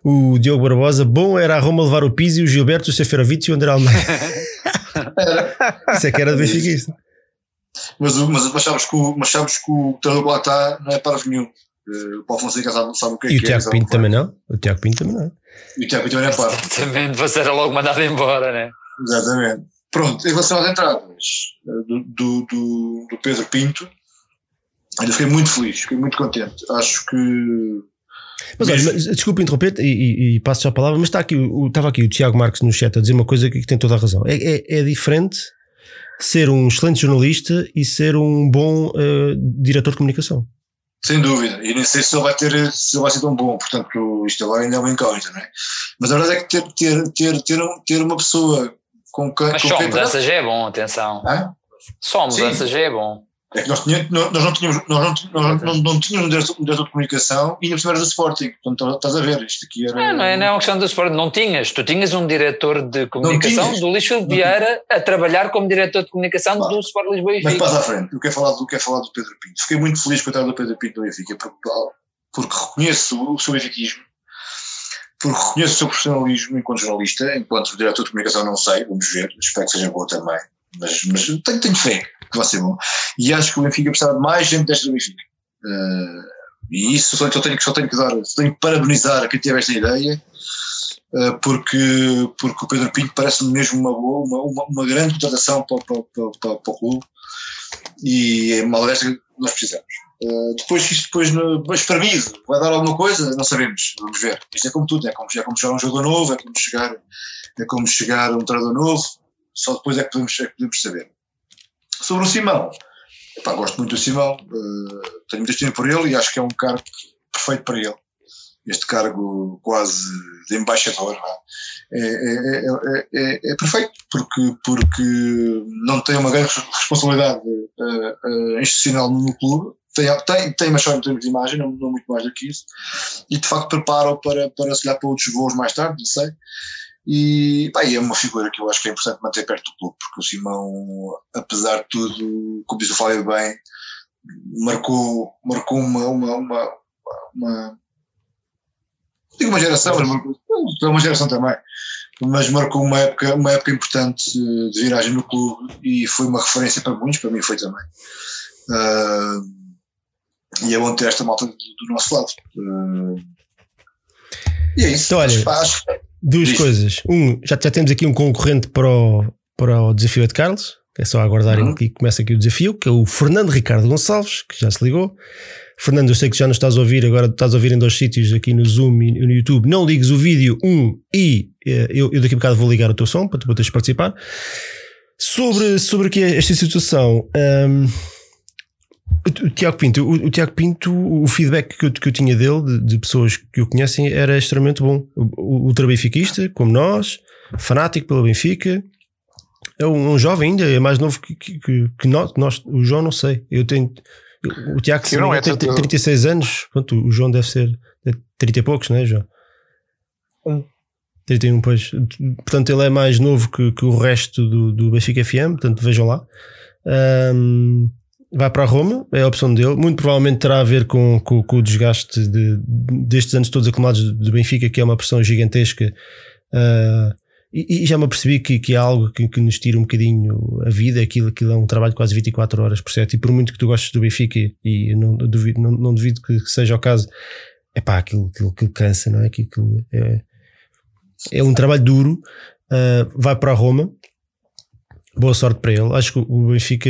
Speaker 1: o Diogo Barbosa: bom era a Roma levar o Pizzi, o Gilberto, o Seferovic e o André Almeida. Isso é que era do Benfica.
Speaker 3: Mas, o- mas, mas, sabes que o, mas sabes que o treinador que lá está não é para nenhum. O Paulo Fonseca sabe, sabe o que é
Speaker 1: E o
Speaker 3: que é.
Speaker 1: Tiago Pinto
Speaker 3: que é.
Speaker 1: também não? O Tiago Pinto também não.
Speaker 3: E o Tiago Pinto também não é para.
Speaker 2: Exatamente, você era logo mandado embora, né?
Speaker 3: Exatamente. Pronto, em relação às entradas eh, do, do, do, do Pedro Pinto, olha, fiquei muito feliz, fiquei muito contente. Acho que.
Speaker 1: Mas olha, mas, desculpa interromper e, e, e passo já a palavra, mas está aqui, o, estava aqui o Tiago Marques no chat a dizer uma coisa que, que tem toda a razão. É, é, é diferente ser um excelente jornalista e ser um bom eh, diretor de comunicação.
Speaker 3: Sem dúvida, e nem sei se ele vai ter, se ele vai ser tão bom, portanto, isto agora ainda é uma incógnita, não é? Mas a verdade é que ter, ter, ter, ter, um- ter uma pessoa com quem.
Speaker 2: Mas
Speaker 3: com
Speaker 2: só
Speaker 3: quem
Speaker 2: mudança já é bom, atenção.
Speaker 3: Hã?
Speaker 2: Só
Speaker 3: Sim.
Speaker 2: mudança já é bom.
Speaker 3: É que nós, tínhamos, nós não tínhamos, nós não, tínhamos- nós não, não tínhamos um diretor, um diretor de comunicação e ainda por do Sporting. Portanto, estás a ver, isto aqui era.
Speaker 2: Não, não é, não é uma questão do Sport. Não tinhas. Tu tinhas um diretor de comunicação do Lixo Vieira a trabalhar como diretor de comunicação
Speaker 3: Claro.
Speaker 2: do Sport Lisboa e
Speaker 3: Mas
Speaker 2: Benfica.
Speaker 3: passa à frente, eu quero falar do, quero falar do Pedro Pinto. Fiquei muito feliz com a entrada do Pedro Pinto no Benfica, porque, porque reconheço o seu benfiquismo, porque reconheço o seu profissionalismo enquanto jornalista, enquanto diretor de comunicação não sei, vamos ver, espero que seja boa também, mas, mas tenho, tenho fé que vai ser bom. E acho que o Benfica precisava de mais gente desta do Benfica. Eh, e isso só, tenho, só tenho que dar, só tenho que parabenizar a quem teve esta ideia, eh, porque, porque o Pedro Pinto parece-me mesmo uma boa, uma, uma, uma grande contratação para, para, para, para, para o clube e é uma que nós precisamos. Eh, depois, isto depois no, espremido, vai dar alguma coisa? Não sabemos, vamos ver. Isto é como tudo, é como, é como chegar um jogador novo, é como chegar, é como chegar um treinador novo, só depois é que podemos, é que podemos saber. Sobre o Simão, epá, gosto muito do Simão, eh, tenho muito estima por ele e acho que é um cargo perfeito para ele. Este cargo quase de embaixador não é? É, é, é, é, é perfeito, porque, porque não tem uma grande responsabilidade eh, eh, institucional no clube, tem, tem, tem mas só em termos de imagem, não, não muito mais do que isso, e de facto prepara-o para, para se olhar para outros voos mais tarde, não sei. E pá, e é uma figura que eu acho que é importante manter perto do clube, porque o Simão, apesar de tudo, como diz o Fábio bem, marcou, marcou uma, uma, uma, uma digo uma geração, mas marcou, é uma geração também, mas marcou uma época, uma época importante de viragem no clube e foi uma referência para muitos, para mim foi também. Ah, e é bom ter esta malta do, do nosso lado. Ah, e é isso.
Speaker 1: Então, olha,
Speaker 3: Acho- acho-
Speaker 1: Duas
Speaker 3: Diz.
Speaker 1: coisas. Um, já, já temos aqui um concorrente para o, para o desafio de Carlos. É só aguardarem
Speaker 3: Uhum.
Speaker 1: que começa aqui o desafio, que é o Fernando Ricardo Gonçalves, que já se ligou. Fernando, eu sei que já nos estás a ouvir, agora estás a ouvir em dois sítios, aqui no Zoom e no YouTube. Não ligues o vídeo, um, e eh, eu, eu daqui a bocado vou ligar o teu som para tu poderes participar. Sobre, sobre aqui esta situação, hum, o, Tiago Pinto, o, o Tiago Pinto, o feedback que eu, que eu tinha dele, de, de pessoas que o conhecem, era extremamente bom. Ultrabenfiquista, como nós, fanático pelo Benfica, é um, um jovem ainda, é mais novo que, que, que- que nós, nós. O João, não sei. Eu tenho. O Tiago
Speaker 4: Sim, não é,
Speaker 1: tem
Speaker 4: certeza.
Speaker 1: 36 anos, pronto, o João deve ser é 30 e poucos, não é, João?
Speaker 4: Um.
Speaker 1: 31, pois. Portanto, ele é mais novo que, que o resto do, do Benfica FM, portanto, vejam lá. Ahm, vai para a Roma, é a opção dele. Muito provavelmente terá a ver com, com, com o desgaste de- destes anos todos acumulados do Benfica, que é uma pressão gigantesca. Ah, e, e já me apercebi que, que é algo que, que nos tira um bocadinho a vida. Aquilo, aquilo é um trabalho quase 24 horas por certo. E por muito que tu gostes do Benfica, e não duvido, não, não duvido que seja o caso, é pá, aquilo, aquilo, aquilo cansa, não é? Aquilo é, é um trabalho duro. ah, vai para Roma. Boa sorte para ele. Acho que o Benfica,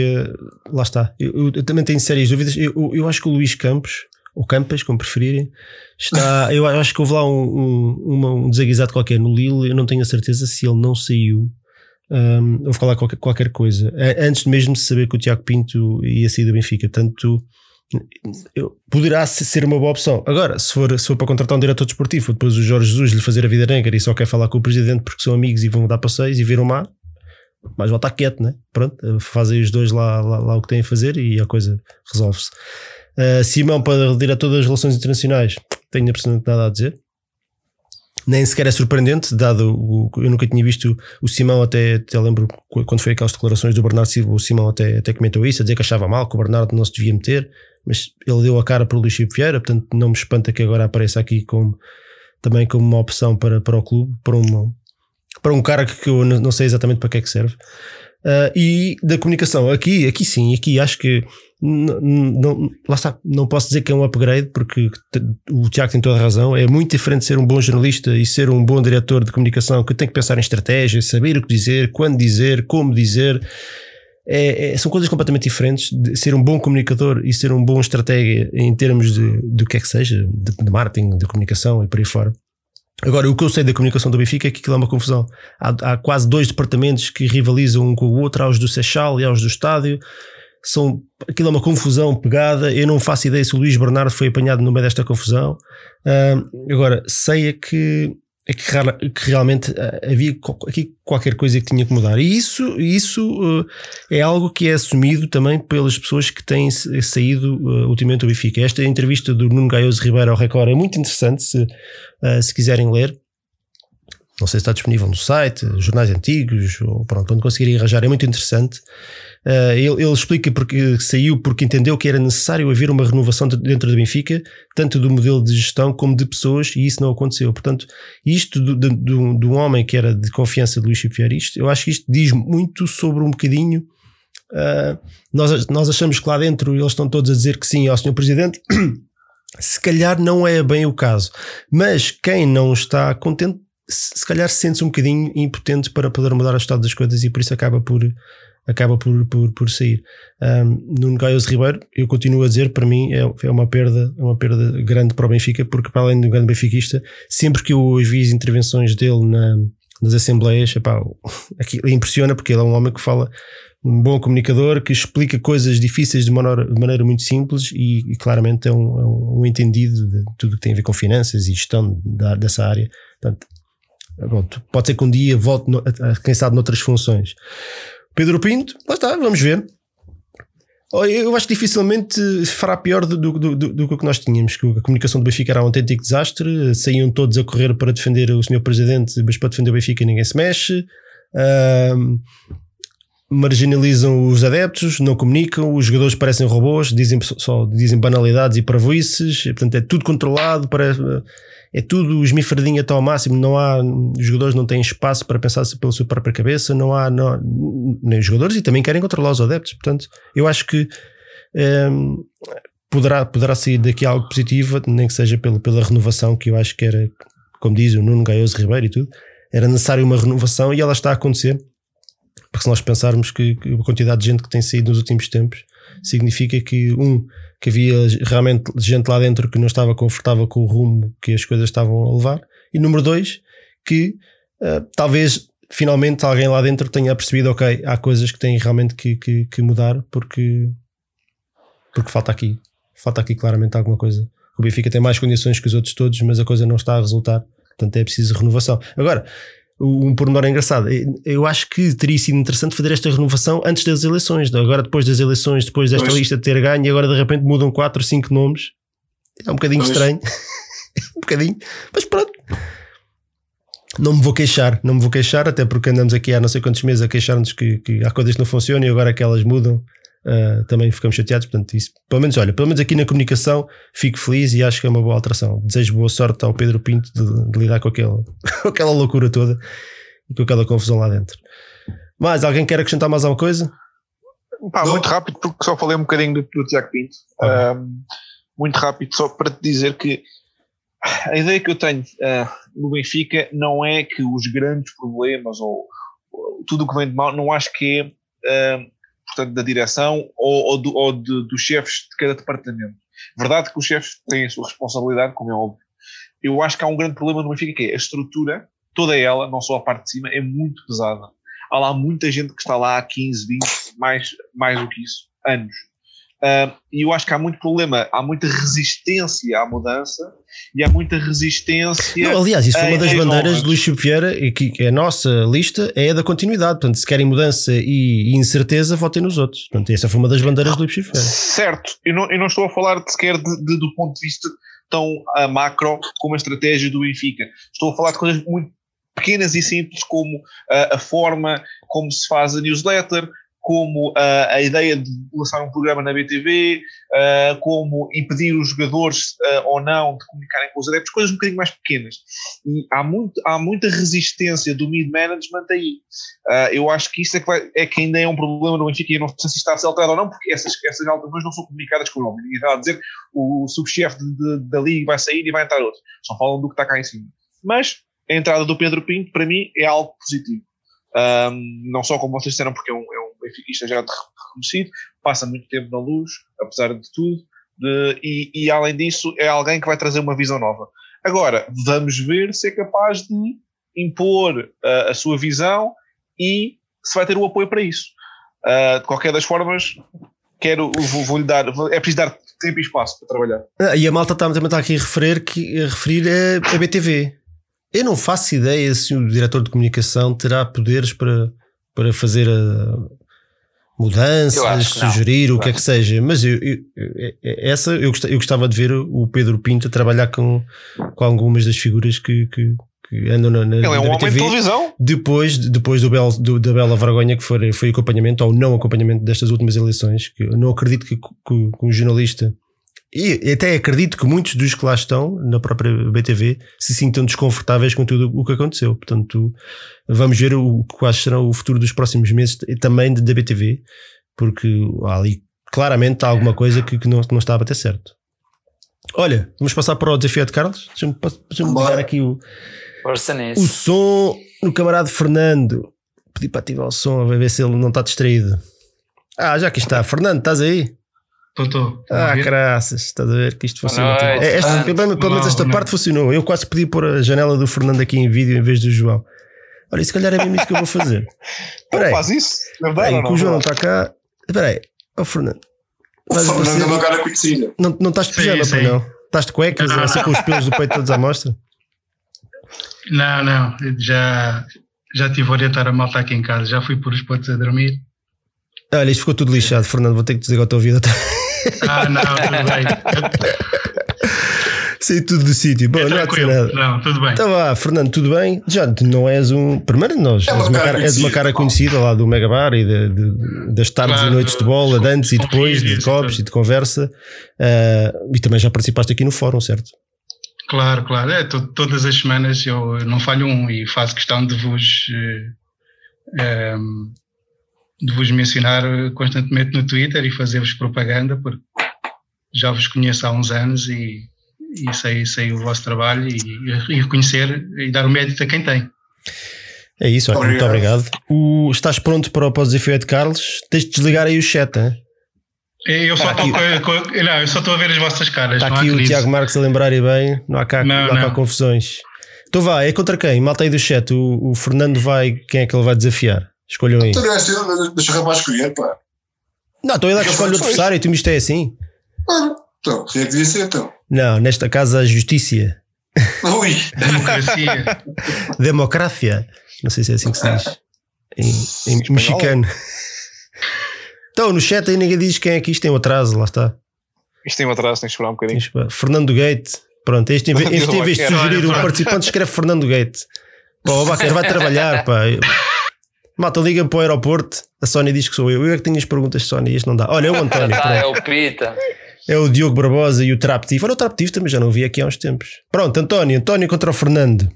Speaker 1: lá está. Eu, eu- eu também tenho sérias dúvidas. Eu, eu- acho que o Luís Campos, ou Campas, como preferirem. Está, eu acho que houve lá um, um, uma, um desaguisado qualquer no Lille, eu não tenho a certeza se ele não saiu. Um, houve lá qualquer, qualquer coisa, antes mesmo de saber que o Tiago Pinto ia sair do Benfica. Portanto, eu, poderá ser uma boa opção. Agora, se for, se for para contratar um diretor desportivo, depois o Jorge Jesus lhe fazer a vida negra e só quer falar com o presidente porque são amigos e vão dar passeios e ver o mar, mas volta quieto, né? Pronto, fazem os dois lá, lá, lá o que têm a fazer e a coisa resolve-se. Uh, Simão, para diretor das relações internacionais, tenho absolutamente nada a dizer. Nem sequer é surpreendente, dado o, eu nunca tinha visto o Simão, até, até lembro quando foi aquelas declarações do Bernardo Silva, o Simão até, até comentou isso, a dizer que achava mal, que o Bernardo não se devia meter mas ele deu a cara para o Luís Chico Vieira, portanto não me espanta que agora apareça aqui como, também como uma opção para, para o clube, para, uma, para um cara que eu não sei exatamente para que é que serve. Uh, e da comunicação, aqui, aqui sim, aqui acho que não, lá está, não posso dizer que é um upgrade, porque o Tiago tem toda a razão. É muito diferente ser um bom jornalista e ser um bom diretor de comunicação que tem que pensar em estratégia, saber o que dizer, quando dizer, como dizer é, é, são coisas completamente diferentes de ser um bom comunicador e ser um bom estratega em termos de, do que é que seja, de, de, marketing, de comunicação e por aí fora. Agora, o que eu sei da comunicação do Benfica é que aquilo é uma confusão. Há, há quase dois departamentos que rivalizam um com o outro, aos do Seixal e aos do estádio. São, aquilo é uma confusão pegada. Eu não faço ideia se o Luís Bernardo foi apanhado no meio desta confusão. Uh, agora, sei é que é que, que, realmente uh, havia aqui qualquer coisa que tinha que mudar. E isso, isso uh, é algo que é assumido também pelas pessoas que têm saído uh, ultimamente do Benfica. Esta entrevista do Nuno Gaioso Ribeiro ao Record é muito interessante, se, se quiserem ler. Não sei se está disponível no site, jornais antigos, ou pronto, onde conseguirem arranjar, é muito interessante. Uh, ele, ele, explica porque saiu porque entendeu que era necessário haver uma renovação de, dentro do Benfica, tanto do modelo de gestão como de pessoas, e isso não aconteceu. Portanto, isto do, do, homem que era de confiança de Luís isto, eu acho que isto diz muito sobre um bocadinho. Uh, nós, nós achamos que lá dentro eles estão todos a dizer que sim ao Sr. Presidente. Se calhar não é bem o caso, mas quem não está contente se calhar sente-se um bocadinho impotente para poder mudar o estado das coisas e por isso acaba por, acaba por, por, por sair. Um, Nuno Gaioso Ribeiro, eu continuo a dizer, para mim é, é uma perda, é uma perda grande para o Benfica, porque para além de um grande benfiquista, sempre que eu ouvi as intervenções dele na, nas assembleias, epá, impressiona porque ele é um homem que fala um bom comunicador que explica coisas difíceis de maneira, de maneira muito simples e, e claramente é um, é um, entendido de tudo que tem a ver com finanças e gestão da, dessa área. Portanto, Pronto, pode ser que um dia volte, no, a, quem sabe, noutras funções. Pedro Pinto, lá está, vamos ver. Eu acho que dificilmente fará pior do, do, do, do, que nós tínhamos, que a comunicação do Benfica era um autêntico desastre, saíam todos a correr para defender o senhor Presidente, mas para defender o Benfica ninguém se mexe. Uh, marginalizam os adeptos, não comunicam, os jogadores parecem robôs, dizem só dizem banalidades e parvoices, portanto é tudo controlado, parece, é tudo esmifradinho até ao máximo, não há, os jogadores não têm espaço para pensar pela sua própria cabeça, não há, não, nem os jogadores e também querem controlar os adeptos, portanto eu acho que um, poderá, poderá sair daqui algo positivo, nem que seja pela, pela renovação que eu acho que era, como diz o Nuno Gaioso Ribeiro e tudo, era necessário uma renovação e ela está a acontecer porque se nós pensarmos que, que a quantidade de gente que tem saído nos últimos tempos significa que, um, que havia realmente gente lá dentro que não estava confortável com o rumo que as coisas estavam a levar, e número dois, que uh, talvez finalmente alguém lá dentro tenha percebido, ok, há coisas que têm realmente que, que, que, mudar porque, porque falta aqui, falta aqui claramente alguma coisa. O Benfica tem mais condições que os outros todos, mas a coisa não está a resultar, portanto é preciso renovação. Agora, um pormenor engraçado. Eu acho que teria sido interessante fazer esta renovação antes das eleições. Agora, depois das eleições, depois desta pois. lista ter ganho, e agora de repente mudam 4 ou 5 nomes. É um bocadinho pois. estranho. um bocadinho. Mas pronto. Não me vou queixar, não me vou queixar, até porque andamos aqui há não sei quantos meses a queixar-nos que, que há coisas que não funcionam e agora que elas mudam uh, também ficamos chateados. Portanto, isso, pelo menos, olha, pelo menos aqui na comunicação fico feliz e acho que é uma boa alteração. Desejo boa sorte ao Pedro Pinto de, de lidar com, aquele, com aquela loucura toda e com aquela confusão lá dentro. Mas alguém quer acrescentar mais alguma coisa?
Speaker 4: Pá, muito rápido, porque só falei um bocadinho do, do Tiago Pinto. Um, muito rápido, só para te dizer que a ideia que eu tenho uh, no Benfica não é que os grandes problemas ou, ou tudo o que vem de mal, não acho que é uh, portanto, da direção ou, ou, do, ou de, dos chefes de cada departamento. Verdade que os chefes têm a sua responsabilidade, como é óbvio. Eu acho que há um grande problema no Benfica, que é a estrutura, toda ela, não só a parte de cima, é muito pesada. Há lá muita gente que está lá há 15, 20, mais, mais do que isso, anos. Uh, e eu acho que há muito problema, há muita resistência à mudança e há muita resistência.
Speaker 1: Não, aliás, isso foi uma das bandeiras de Luís Chico Vieira e que a nossa lista é a da continuidade. Portanto, se querem mudança e, incerteza, votem nos outros. Portanto, essa foi uma das bandeiras de Luís Chico Vieira.
Speaker 4: Certo, eu não, eu não estou a falar sequer de, de, do ponto de vista tão uh, macro como a estratégia do Benfica. Estou a falar de coisas muito pequenas e simples, como uh, a forma como se faz a newsletter, como uh, a ideia de lançar um programa na BTV, uh, ah, como impedir os jogadores uh, ou não de comunicarem com os adeptos, coisas um bocadinho mais pequenas. E há, muito, há muita resistência do mid-management aí. eu acho que isso é que, vai, é que ainda é um problema no Benfica e eu não sei se está a ser alterado ou não, porque essas, essas alterações não são comunicadas com o nome. Ninguém está a dizer o subchefe da liga vai sair e vai entrar outro. Só falam do que está cá em cima. Mas a entrada do Pedro Pinto, para mim, é algo positivo. Um, não só como vocês disseram, porque é um, é um benfiquista já reconhecido, passa muito tempo na luz, apesar de tudo, de, e, e, além disso é alguém que vai trazer uma visão nova. Agora, vamos ver se é capaz de impor uh, a sua visão e se vai ter o apoio para isso. Uh, de qualquer das formas, quero, vou-lhe dar, é preciso dar tempo e espaço para trabalhar.
Speaker 1: Ah, e a malta também está aqui a referir, que, a referir a, a BTV. Eu não faço ideia se o diretor de comunicação terá poderes para, para fazer a mudanças, sugerir o que é que seja, mas eu, eu, essa eu gostava, eu gostava de ver o Pedro Pinto trabalhar com, com algumas das figuras que, que, que andam na, na,
Speaker 4: Ele é um homem de televisão.
Speaker 1: Depois, depois do, Bel, do, da Bela Vergonha, que foi, foi acompanhamento ou não acompanhamento destas últimas eleições, que eu não acredito que, que, que um jornalista e até acredito que muitos dos que lá estão, na própria BTV, se sintam desconfortáveis com tudo o que aconteceu. Portanto, vamos ver o, quais serão o futuro dos próximos meses também da BTV, porque ali claramente há alguma coisa que, que não, não está a bater certo. Olha, vamos passar para o desafio de Carlos. Deixa-me deixa ligar aqui o, o som no camarada Fernando. Pedi para ativar o som, a ver se ele não está distraído. Ah, já que está. Fernando, estás aí?
Speaker 5: Estou,
Speaker 1: Ah, graças, estás a ver que isto funciona. Tipo, é, esta, ah, pelo menos esta parte funcionou. Eu quase pedi pôr a janela do Fernando aqui em vídeo em vez do João. Olha, se calhar é mesmo isso que eu vou fazer.
Speaker 4: Espera Faz isso?
Speaker 1: Não vai, não, o João não está cá. Espera aí, oh, Fernando.
Speaker 3: O Fernando é uma cara conhecida.
Speaker 1: Não, não estás de pijama, sim, sim. não? Estás de cuecas, não. assim com os pelos do peito todos à mostra?
Speaker 5: Não, não. Já, já tive a orientar a malta aqui em casa. Já fui por os pontos a dormir.
Speaker 1: Olha, isto ficou tudo lixado, Fernando. Vou ter que dizer a tua vida.
Speaker 5: Ah, não, tudo bem.
Speaker 1: Sei tudo do sítio. Bom, é
Speaker 5: não há de nada. Não, tudo bem.
Speaker 1: Então vá, Fernando, tudo bem? Já não és um. Primeiro, nós, é és, uma cara, és uma cara conhecida lá do Megabar e de, de, das tardes claro, e noites de bola, de antes e depois, de copos e de conversa. Uh, e também já participaste aqui no fórum, certo?
Speaker 5: Claro, claro. É, todas as semanas eu não falho um e faço questão de vos. Uh, eh, um, de vos mencionar constantemente no Twitter e fazer-vos propaganda, porque já vos conheço há uns anos e, e sei, sei o vosso trabalho e, e reconhecer e dar o mérito a quem tem.
Speaker 1: É isso, obrigado. muito obrigado. O, estás pronto para o pós-desafio de Carlos? Tens de desligar aí o chat, hein?
Speaker 5: Eu só, estou não, eu só estou a ver as vossas caras.
Speaker 1: Está aqui o Tiago Marques a lembrar e bem, não há cá, não, não há cá confusões. Então vai, é contra quem? Malta aí do chat. O, o Fernando vai, quem é que ele vai desafiar? Escolham aí.
Speaker 3: Então, deixa o rapaz escolher, pá.
Speaker 1: Não, estou a dar que escolhe o adversário e tu me isto é assim.
Speaker 3: Ah, então, quem é que devia ser então?
Speaker 1: Não, nesta casa a justiça.
Speaker 3: Ui!
Speaker 5: Democracia.
Speaker 1: Democracia. Não sei se é assim que se diz. Em, em mexicano. Então, no chat aí ninguém diz quem é que isto tem um atraso, lá está.
Speaker 4: Isto tem um atraso, tem que esperar um bocadinho.
Speaker 1: Fernando Gate. Pronto, este, este em vez de sugerir um participante, escreve Fernando Gate. Pá, o Baquer vai trabalhar, pá. Malta, liga para o aeroporto. A Sónia diz que sou eu. Eu é que tenho as perguntas, Sónia. Este não dá. Olha, é o António.
Speaker 2: ah, é o Pita.
Speaker 1: É o Diogo Barbosa e o Traptif. Olha, o Traptif também já não vi aqui há uns tempos. Pronto, António. António contra o Fernando.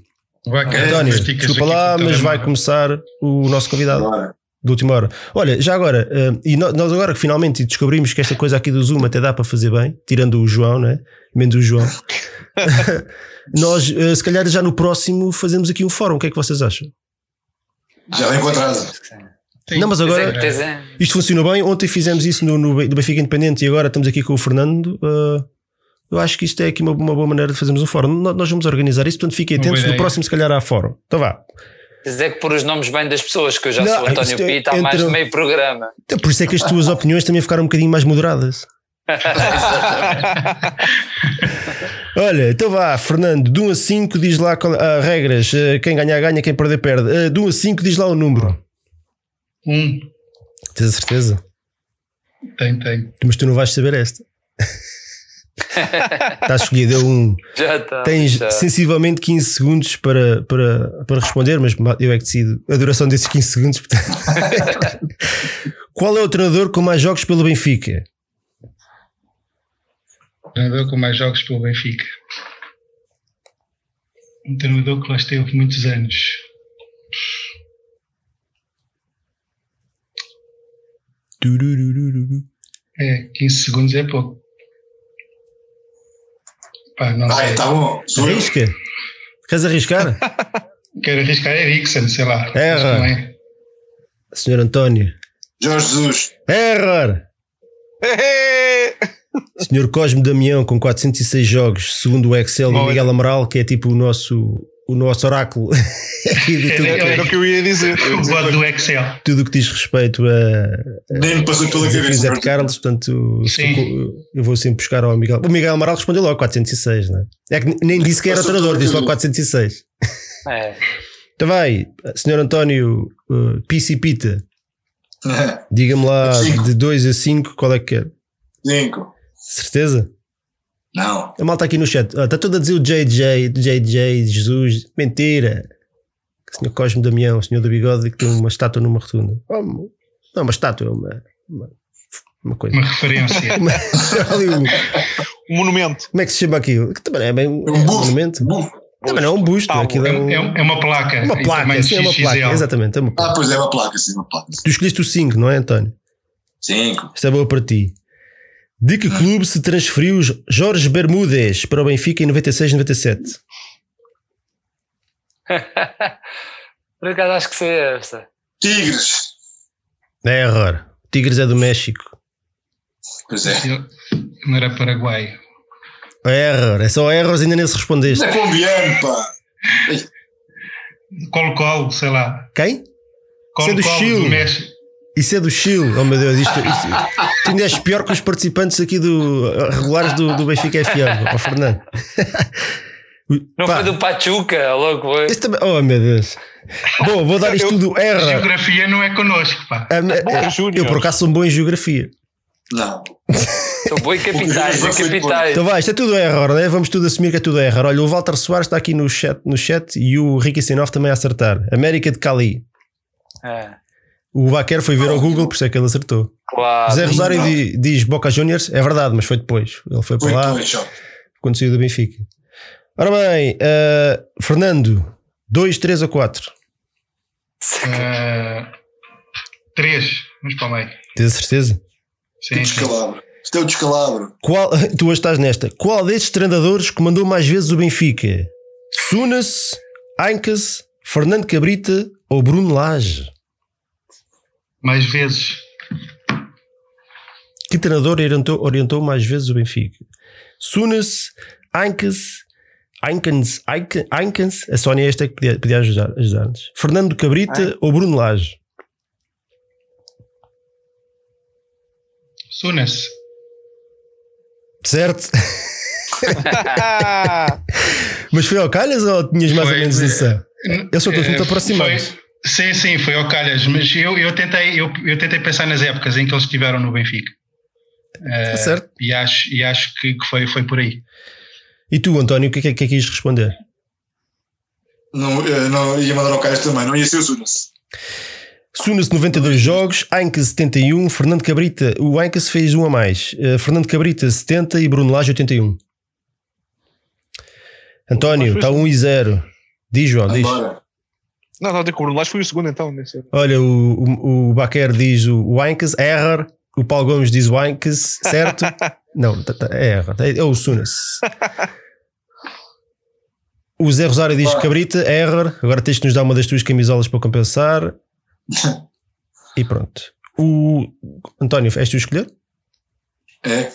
Speaker 5: Vai,
Speaker 1: António, desculpa lá, mas vai começar o nosso convidado do última hora. Olha, já agora, uh, e nós agora que finalmente descobrimos que esta coisa aqui do Zoom até dá para fazer bem, tirando o João, né? Menos o João. nós, uh, se calhar, já no próximo fazemos aqui um fórum. O que é que vocês acham?
Speaker 3: Já vem com atraso.
Speaker 5: Sim.
Speaker 1: Não, mas agora
Speaker 2: Tens- tens-
Speaker 1: isto funcionou bem. Ontem fizemos isso no, no, no Benfica Independente e agora estamos aqui com o Fernando. Uh, eu acho que isto é aqui uma, uma boa maneira de fazermos um fórum. No- Nós vamos organizar isso, portanto fiquem atentos. No próximo, se calhar, há fórum. Então vá.
Speaker 2: Dizer que pôr os nomes bem das pessoas, que eu já
Speaker 1: Não,
Speaker 2: sou António
Speaker 1: é
Speaker 2: Pita há mais
Speaker 1: entre-
Speaker 2: de meio programa.
Speaker 1: Então, por isso é que as tuas opiniões também ficaram um bocadinho mais moderadas. Olha, então vá, Fernando, de 1 a 5 diz lá qual- ah, regras. Ah, quem ganhar, ganha, quem perder, perde. Ah, de 1 a 5 diz lá o número.
Speaker 5: Um,
Speaker 1: Tens a certeza?
Speaker 5: tem, tem.
Speaker 1: Mas tu não vais saber esta. Está escolhido, é um.
Speaker 2: já está.
Speaker 1: Tens
Speaker 2: já.
Speaker 1: sensivelmente 15 segundos para, para, para responder, mas eu é que decido a duração desses 15 segundos. portanto. Qual é o treinador com mais jogos pelo Benfica?
Speaker 5: Treinador com mais jogos pelo Benfica. Um treinador que lá esteve muitos anos. É, 15 segundos é pouco. Pá, não
Speaker 3: Vai,
Speaker 5: sei.
Speaker 3: tá bom. Sou eu.
Speaker 1: Arrisca? Queres arriscar?
Speaker 5: Quero arriscar Eriksen, sei lá. Não é.
Speaker 1: Senhor António.
Speaker 3: Jorge Jesus.
Speaker 1: Error! Senhor Cosme Damião com 406 jogos, segundo o Excel do
Speaker 5: Olha.
Speaker 1: Miguel Amaral, que é tipo o nosso, o nosso oráculo aqui de tudo,
Speaker 5: É,
Speaker 4: Era o que eu ia dizer. Eu ia
Speaker 5: O God do Excel.
Speaker 1: tudo o que diz respeito a
Speaker 3: Nem me passou pela cabeça.
Speaker 1: de Carlos, portanto
Speaker 5: Sim.
Speaker 1: eu vou sempre buscar ao Miguel. O Miguel Amaral respondeu logo 406, não é? É que nem disse que era treinador, disse logo
Speaker 3: cabeça.
Speaker 1: 406.
Speaker 2: É.
Speaker 1: Então vai, Senhor António uh, Pisi Pita, diga-me lá
Speaker 3: Cinco.
Speaker 1: de 2 a 5 qual é que quer.
Speaker 3: Cinco.
Speaker 1: Certeza?
Speaker 3: Não.
Speaker 1: A malta aqui no chat ah, está todo a dizer o JJ, JJ, Jesus. Mentira. O senhor Cosme Damião, o senhor do bigode, que tem uma estátua numa rotunda. Oh, não, uma estátua, é uma, uma, uma coisa.
Speaker 5: Uma referência.
Speaker 1: Uma- um-
Speaker 4: Um monumento.
Speaker 1: como é que se chama aquilo? Que também é bem um,
Speaker 3: É um
Speaker 1: monumento.
Speaker 3: Bufo.
Speaker 1: Também não é um busto,
Speaker 4: Tá,
Speaker 1: aquilo
Speaker 5: É,
Speaker 1: é, um-
Speaker 5: é- é uma placa.
Speaker 1: uma placa. Sim, é uma placa. Exatamente, é uma placa.
Speaker 3: Ah, pois é, uma placa, sim, uma placa.
Speaker 1: Tu escolheste o 5, não é, António?
Speaker 3: Cinco.
Speaker 1: Isto é boa para ti. De que clube se transferiu Jorge Bermúdez para o Benfica em 96-97?
Speaker 2: Por acaso acho que sei esta.
Speaker 3: Tigres.
Speaker 1: É error. Tigres é do México.
Speaker 3: Pois é.
Speaker 5: Não era Paraguai.
Speaker 1: Error, é só erros ainda nem se respondeste.
Speaker 3: É colombiano, pá.
Speaker 5: Colo-Colo, sei lá.
Speaker 1: Quem? É do
Speaker 5: Colo-Colo
Speaker 1: Chile.
Speaker 5: do México.
Speaker 1: Isso é do Chile. Oh meu Deus, isto, isto, tu ainda és pior que os participantes aqui do regulares do, do Benfica FM, ó Fernando.
Speaker 2: Não
Speaker 1: Pá,
Speaker 2: foi do Pachuca, logo foi.
Speaker 1: este também- Oh meu Deus. Bom, vou dar isto tudo erro.
Speaker 5: Geografia não é connosco, pá.
Speaker 1: Ah, me-
Speaker 4: Bom, Júnior.
Speaker 1: Eu por acaso sou bom em geografia.
Speaker 3: Não.
Speaker 2: Sou boi capitais,
Speaker 3: Não
Speaker 2: e
Speaker 3: foi de
Speaker 2: capitais.
Speaker 1: Então vai, isto é tudo erro, né? Vamos tudo assumir que é tudo erro. Olha, o Walter Soares está aqui no chat, no chat e o Ricky Sinov também a acertar. América de Cali.
Speaker 2: É,
Speaker 1: O Baquer foi ver ao Google, por isso é que ele acertou.
Speaker 2: claro.
Speaker 1: Zé Rosário
Speaker 3: não.
Speaker 1: di- diz Boca Juniors, é verdade, mas foi depois. Ele foi para
Speaker 3: Foi
Speaker 1: lá
Speaker 3: depois, só.
Speaker 1: quando saiu do Benfica. Ora bem, eh, Fernando, 2, 3 ou 4?
Speaker 5: Ah, três. Vamos para o meio.
Speaker 1: Tens a certeza?
Speaker 5: Sim.
Speaker 3: descalabro. Isto é o descalabro.
Speaker 1: Qual, tu hoje estás nesta. Qual destes treinadores comandou mais vezes o Benfica? Sunas, Aincas, Fernando Cabrita ou Bruno Lage?
Speaker 5: Mais vezes.
Speaker 1: Que treinador orientou, orientou mais vezes o Benfica? Sunas, Aincas, Aincans, Aincans, Aincans, a Sónia é esta que podia, podia ajudar- ajudar-nos. Fernando Cabrita ou Bruno Lage?
Speaker 5: Sunas.
Speaker 1: Certo? Mas foi ao calhas ou tinhas mais ou
Speaker 5: Foi,
Speaker 1: menos
Speaker 5: eh,
Speaker 1: noção? Eles são todos
Speaker 5: Eh,
Speaker 1: muito aproximados.
Speaker 5: foi- Sim, sim, foi ao calhas, mas eu, eu, tentei, eu, eu tentei pensar nas épocas em que eles estiveram no Benfica. Eh,
Speaker 1: Tá certo.
Speaker 5: E acho, e acho que, que foi, foi por aí.
Speaker 1: E tu, António, o que é que, que é que ias responder?
Speaker 3: Não, eh, não ia mandar ao Caio também, não ia ser o Sunas.
Speaker 1: Sunas 92 jogos, Aincas 71, Fernando Cabrita, o Aincas fez um a mais. Eh, Fernando Cabrita 70 e Bruno Lage 81. António, está 1 e 0. Diz, João, diz.
Speaker 3: Agora.
Speaker 4: Não, não, o Lage foi o segundo então.
Speaker 1: Olha, o, o, o Baquer diz o, Aincas, error. O Paulo Gomes diz o Aincas, certo? Não, é error. É, é o Sunas. O Zé Rosário diz. Cabrita, error. Agora tens de nos dar uma das tuas camisolas para compensar. E pronto. O António, és tu a escolher?
Speaker 3: É.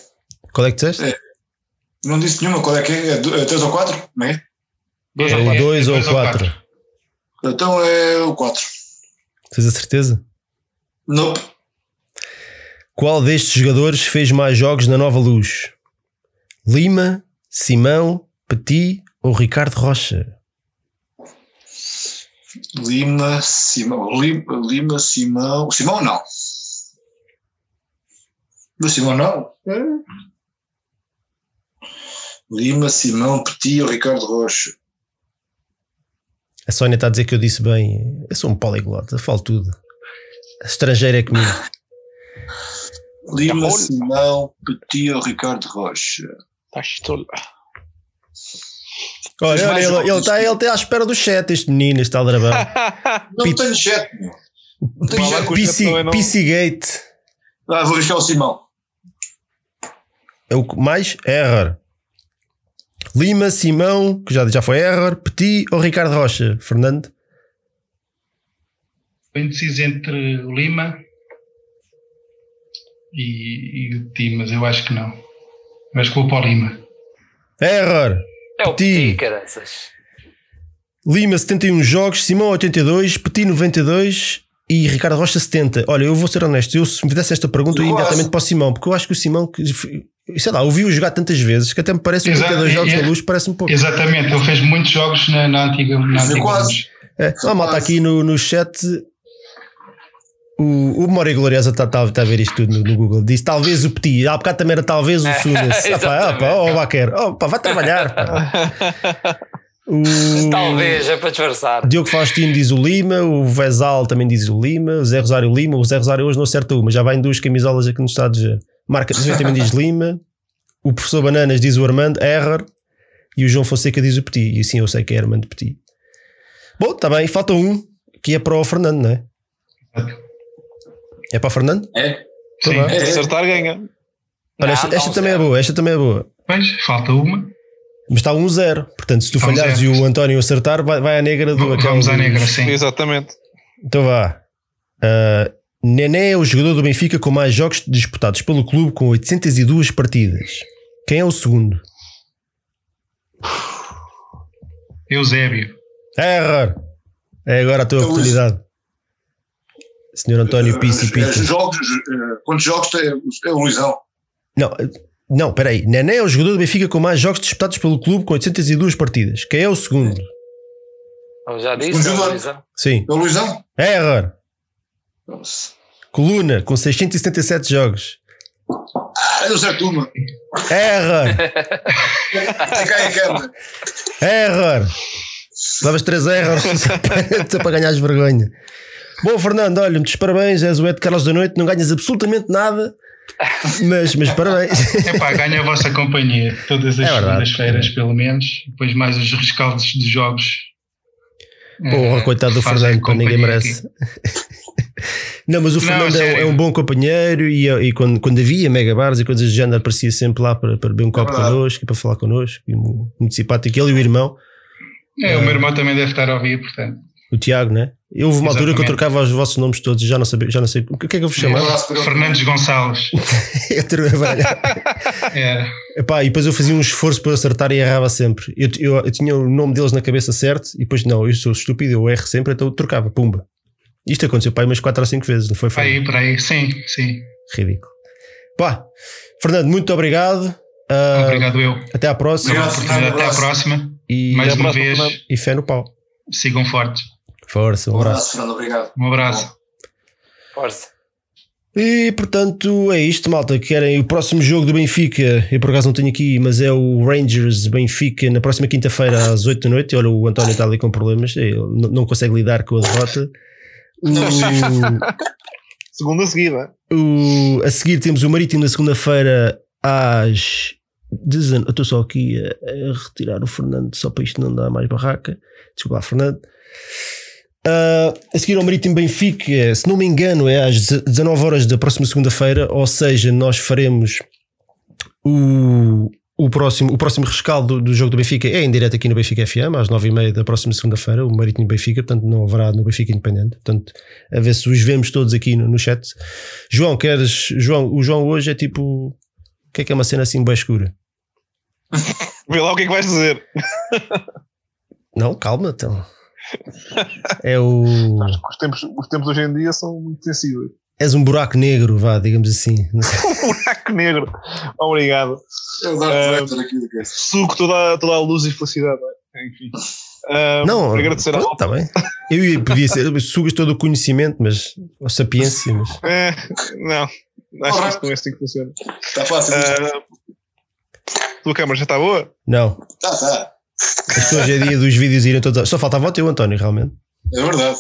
Speaker 1: Qual é que disseste?
Speaker 3: É. Não disse nenhuma, qual é que é? É 3 ou 4? Não é?
Speaker 5: Dois
Speaker 1: É
Speaker 5: ou
Speaker 1: o
Speaker 5: quatro.
Speaker 1: 2 ou
Speaker 5: Dois
Speaker 1: o 4?
Speaker 3: Então é o 4.
Speaker 1: Tens a certeza?
Speaker 3: Nope.
Speaker 1: Qual destes jogadores fez mais jogos na Nova Luz? Lima, Simão, Petit ou Ricardo Rocha?
Speaker 3: Lima, Simão. Lima, Lima, Simão. Simão não. Mas Simão não. É. Lima, Simão, Petit ou Ricardo Rocha.
Speaker 1: A Sónia está a dizer que eu disse bem. Eu sou um poliglota, falo tudo. Estrangeiro é comigo.
Speaker 3: Lima. Simão, Petit Ricardo Rocha.
Speaker 4: Estás tolo.
Speaker 1: Olha, olha, ele, ele está ele está à espera do chat, este menino, este aldrabão.
Speaker 3: Não
Speaker 1: Pit-
Speaker 3: tenho chat, meu. Não tenho
Speaker 4: Fala
Speaker 3: chat.
Speaker 4: com o
Speaker 1: PC,
Speaker 4: não.
Speaker 1: PC Gate.
Speaker 3: Ah, vou buscar o Simão.
Speaker 1: É o que mais? Error. Lima, Simão, que já, já foi error. Petit ou Ricardo Rocha? Fernando?
Speaker 5: Estou indeciso entre o Lima e, e o Ti, mas eu acho que não. Eu acho que vou para o Lima.
Speaker 1: Error.
Speaker 2: É o
Speaker 1: Petit.
Speaker 2: Petit, caraças.
Speaker 1: Lima 71 jogos, Simão 82, Petit 92 e Ricardo Rocha 70. Olha, eu vou ser honesto, eu se me fizesse esta pergunta eu ia imediatamente para o Simão, porque eu acho que o Simão, que, sei lá, ouvi-o jogar tantas vezes que até me parece
Speaker 5: Exato,
Speaker 1: 82 jogos
Speaker 5: é-
Speaker 1: na luz, parece-me pouco.
Speaker 5: Exatamente, ele fez muitos jogos na, na antiga. Na antiga
Speaker 3: quase.
Speaker 1: É, a malta aqui no, no chat. O, o Memória Gloriosa está tá, tá a ver isto tudo no, no Google. Diz talvez o Petit. Há bocado também era talvez o Sunas. ah, pá, ah, pá, oh, Baquer. Oh, pá, vai trabalhar. pá. O
Speaker 2: Talvez, é para disfarçar.
Speaker 1: Diogo Faustino diz o Lima. O Vezal também diz o Lima. O Zé Rosário Lima. O Zé Rosário hoje não acerta uma. Já vai em duas camisolas aqui a dizer. Marca 18 também diz Lima. O professor Bananas diz o Armando. Error. E o João Fonseca diz o Petit. E sim, eu sei que é Armando Petit. Bom, está bem. Falta um. Que é para o Fernando, não é? É para o Fernando?
Speaker 3: É?
Speaker 1: Tá
Speaker 5: Sim.
Speaker 3: É.
Speaker 4: Se acertar, ganha.
Speaker 1: Olha,
Speaker 2: Não,
Speaker 1: esta, esta
Speaker 2: não,
Speaker 1: também é boa, esta também é boa.
Speaker 5: Pois, falta uma.
Speaker 1: Mas está 1-0. Portanto, se tu
Speaker 5: Está um
Speaker 1: falhares e o António acertar, vai, vai à negra do
Speaker 5: Vamos à negra, sim.
Speaker 4: Exatamente.
Speaker 1: Então vá. Uh, Nené é o jogador do Benfica com mais jogos disputados pelo clube com 802 partidas. Quem é o segundo?
Speaker 5: Eusébio.
Speaker 1: Error. É agora a tua
Speaker 3: Eu-
Speaker 1: oportunidade. Senhor António Pissi
Speaker 3: Eh,
Speaker 1: Pita.
Speaker 3: Jogos, eh, quantos jogos tem? É o Luizão.
Speaker 1: Não, não, peraí. Nené é o jogador do Benfica com mais jogos disputados pelo clube com 802 partidas. Quem é o segundo?
Speaker 2: Eu já disse, é o
Speaker 3: Continua.
Speaker 2: Luizão.
Speaker 1: Sim.
Speaker 3: É o Luizão?
Speaker 1: Error.
Speaker 3: Nossa.
Speaker 1: Coluna com 677 jogos.
Speaker 3: Ah, eu certo uma.
Speaker 1: Error.
Speaker 3: Até cai a quebra.
Speaker 1: Error. Levas 3 erros só para ganhares vergonha. Bom, Fernando, olha, muitos parabéns. És o Ed Carlos da Noite. Não ganhas absolutamente nada, mas, mas parabéns.
Speaker 5: Epá, ganha a vossa companhia todas as
Speaker 1: É
Speaker 5: segundas-feiras, pelo menos. Depois mais os rescaldos dos jogos.
Speaker 1: Porra,
Speaker 5: Eh,
Speaker 1: coitado do Fernando, ninguém merece.
Speaker 5: aqui.
Speaker 1: Não, mas o
Speaker 5: Não,
Speaker 1: Fernando é, é um bom companheiro e, e quando, quando havia mega bars e coisas do género, aparecia sempre lá para, para beber um copo
Speaker 3: verdade.
Speaker 1: connosco e para falar connosco. E mu- muito simpático. Ele e o irmão,
Speaker 5: É, o meu irmão também deve estar a ouvir, portanto.
Speaker 1: o Tiago, né? Eu houve uma altura que eu
Speaker 5: Exatamente.
Speaker 1: trocava os vossos nomes todos e já não sabia, já não sei o que é que eu vos chamava.
Speaker 5: Fernandes Gonçalves.
Speaker 1: Eu trocava-
Speaker 5: Era.
Speaker 1: Epá, e depois eu fazia um esforço para acertar e errava sempre. Eu, eu, eu tinha o nome deles na cabeça certo e depois não, eu sou estúpido, eu erro sempre, então eu trocava, pumba. Isto aconteceu pai umas 4 ou 5 vezes, não foi?
Speaker 5: Por aí, por aí. Sim, sim.
Speaker 1: Ridículo. Pá, Fernando, muito obrigado. Ah,
Speaker 5: Obrigado eu.
Speaker 1: Até à próxima.
Speaker 3: Obrigado.
Speaker 5: Até à próxima.
Speaker 1: E,
Speaker 5: Mais uma vez,
Speaker 1: e fé no pau.
Speaker 5: sigam fortes.
Speaker 1: Força, um
Speaker 3: Um
Speaker 1: abraço.
Speaker 3: abraço, Fernando. Obrigado.
Speaker 5: Um abraço.
Speaker 2: Força.
Speaker 1: E portanto é isto, malta. Querem o próximo jogo do Benfica? Eu por acaso não tenho aqui, mas é o Rangers Benfica na próxima quinta-feira às 8 da noite. Olha, o António está ali com problemas, ele não não consegue lidar com a derrota.
Speaker 4: Segunda seguida.
Speaker 1: o- a seguir temos o Marítimo na segunda-feira às 19. Eu estou só aqui a, a retirar o Fernando só para isto não dar mais barraca. Desculpa Fernando. Ah, a seguir ao Marítimo Benfica, se não me engano, é às 19 horas da próxima segunda-feira, ou seja, nós faremos o o próximo, o próximo rescaldo do, do jogo do Benfica é em direto aqui no Benfica FM, às 9h30 da próxima segunda-feira, o Marítimo Benfica, portanto não haverá no Benfica Independente. Portanto, a ver se os vemos todos aqui no, no chat. João, queres. João, o João hoje é tipo. O que é que é uma cena assim bem escura?
Speaker 4: Vê lá o que é que vais dizer.
Speaker 1: Não, calma, então. É o.
Speaker 4: Os tempos, os tempos hoje em dia são muito sensíveis.
Speaker 1: És um buraco negro, vá, digamos assim.
Speaker 4: Um buraco negro. Obrigado.
Speaker 3: É o Darth
Speaker 4: Ah,
Speaker 3: Vader aqui do cast.
Speaker 4: Suco toda, toda a luz e felicidade. não é? Enfim. Ah,
Speaker 1: Não,
Speaker 4: agradecer a
Speaker 1: pronto, tá bem. Eu ia- podia ser, sugas todo o conhecimento, mas. A sapiência, mas.
Speaker 4: É, não, acho que é assim que funciona.
Speaker 3: Está fácil.
Speaker 4: Ah, tua câmara já está boa?
Speaker 1: Não.
Speaker 3: Tá, tá.
Speaker 1: Isto hoje é dia dos vídeos irem todos. Só faltava o teu, António, realmente.
Speaker 3: É verdade.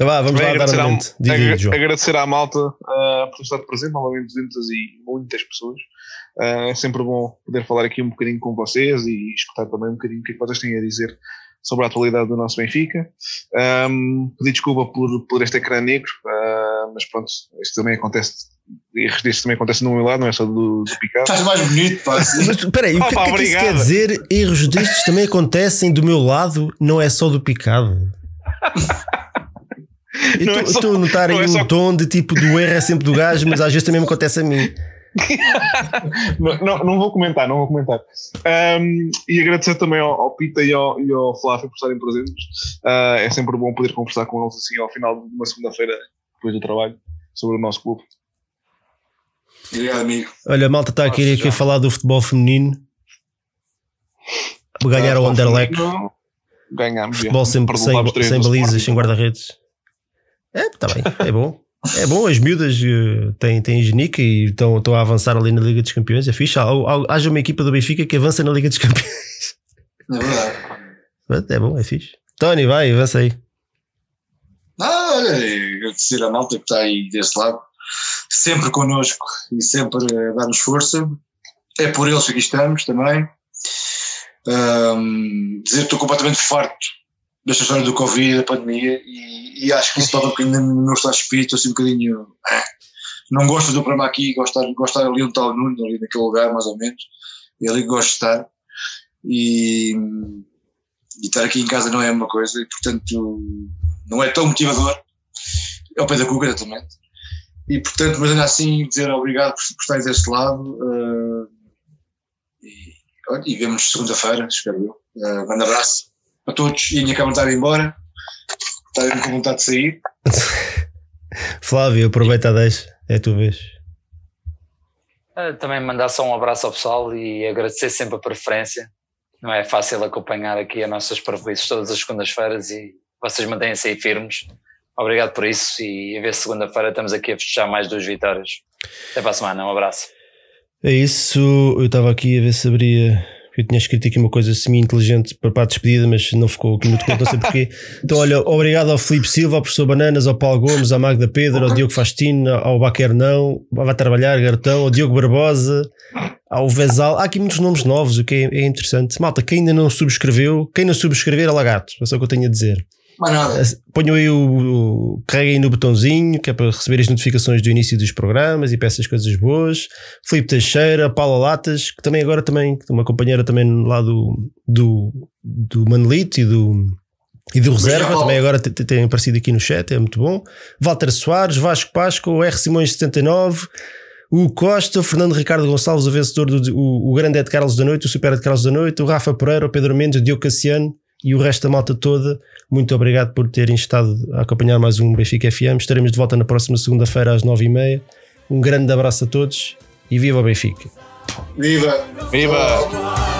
Speaker 1: Então vá, vamos lá dar
Speaker 4: agra-
Speaker 1: João.
Speaker 4: agradecer à malta ah, por ter estado presente, novamente 200 e muitas pessoas. Ah, é sempre bom poder falar aqui um bocadinho com vocês e escutar também um bocadinho o que é que vocês têm a dizer sobre a atualidade do nosso Benfica. Um, pedir desculpa por, por este ecrã negro, ah, mas pronto, isto também acontece, erros destes também acontecem no meu lado, não é só do, do picado.
Speaker 3: Estás mais bonito, pá. assim.
Speaker 1: Mas espera aí, o que,
Speaker 4: Opa,
Speaker 1: o que é que isso quer dizer? Erros destes também acontecem do meu lado, não é só do picado. Eu
Speaker 4: Não é
Speaker 1: estou
Speaker 4: só-
Speaker 1: a
Speaker 4: não
Speaker 1: aí
Speaker 4: é
Speaker 1: um
Speaker 4: só-
Speaker 1: tom de tipo do erro é sempre do gajo, mas às vezes também me acontece a mim.
Speaker 4: não, não, não vou comentar, não vou comentar. Um, e agradecer também ao, ao Pita e ao, e ao Flávio por estarem presentes. Ah, é sempre bom poder conversar com eles assim ao final de uma segunda-feira, depois do trabalho, sobre o nosso clube.
Speaker 3: Obrigado, amigo.
Speaker 1: Olha, a malta está a querer aqui
Speaker 2: João.
Speaker 1: falar do futebol feminino. Ganhar
Speaker 4: Ah,
Speaker 1: o Anderlecht.
Speaker 4: Ganhámos. já.
Speaker 1: Futebol sem,
Speaker 4: Perdeu
Speaker 1: sem, sem balizas, sem guarda-redes. É, está bem, é bom. É bom, as miúdas eh, têm, têm genica e estão, estão a avançar ali na Liga dos Campeões. É fixe. Há- há- Haja uma equipa do Benfica que avança na Liga dos Campeões.
Speaker 3: É verdade.
Speaker 1: É bom, é fixe. Tony, vai, avança aí.
Speaker 3: Ah, olha, agradecer à malta que está aí desse lado, sempre connosco e sempre a dar-nos força. É por eles que aqui estamos também. Ahm, dizer que estou completamente farto desta história do Covid, da pandemia, e, e acho que isso toca um bocadinho no meu estado de espírito, assim um bocadinho. ah, não gosto do programa aqui, gosto de estar, de estar ali está o Nuno, ali naquele lugar, mais ou menos. E é ali que gosto de estar. E, e estar aqui em casa não é uma coisa, e portanto não é tão motivador. É o pé da cuca, exatamente. E portanto, mas ainda assim, dizer obrigado por, por estarem deste lado. eh, e, olha, e vemos segunda-feira, espero eu. Uh, manda abraço a todos. E a minha câmara está a ir embora. Está com vontade de sair.
Speaker 1: Flávio, aproveita a deixa. É a tua vez.
Speaker 2: Ah, Também mandar só um abraço ao pessoal e agradecer sempre a preferência. Não é fácil acompanhar aqui as nossas previsões todas as segundas-feiras e vocês mantêm-se aí firmes. Obrigado por isso e a ver se segunda-feira estamos aqui a fechar mais duas vitórias. Até para a semana, um abraço.
Speaker 1: É isso. Eu estava aqui a ver se abria. Eu tinha escrito aqui uma coisa semi-inteligente para para a despedida, mas não ficou aqui no documento, não sei porquê. Então, olha, obrigado ao Filipe Silva, ao professor Bananas, ao Paulo Gomes, à Magda Pedro, ao Diogo Faustino, ao Baquernão, vai trabalhar, Gartão, ao Diogo Barbosa, ao Vezal. Há aqui muitos nomes novos, o que é, é interessante. Malta, quem ainda não subscreveu, quem não subscrever é lagarto, é só o que eu tenho a dizer.
Speaker 3: Mais nada.
Speaker 1: Ponham aí o, o carreguem no botãozinho que é para receber as notificações do início dos programas e essas coisas boas. Filipe Teixeira, Paula Latas, que também agora também, uma companheira também lá do, do, do Manelito e do, e do Reserva, também agora te- te- têm aparecido aqui no chat, é muito bom. Walter Soares, Vasco Páscoa, o R. Simões 79. O Costa, o Fernando Ricardo Gonçalves, o vencedor do o, o grande Ed Carlos da Noite, o Super Ed Carlos da Noite, o Rafa Pereira, o Pedro Mendes, o Diogo Cassiano e o resto da malta toda. Muito obrigado por terem estado a acompanhar mais um Benfica FM. Estaremos de volta na próxima segunda-feira às nove e meia. Um grande abraço a todos e viva o Benfica!
Speaker 3: Viva!
Speaker 4: Viva!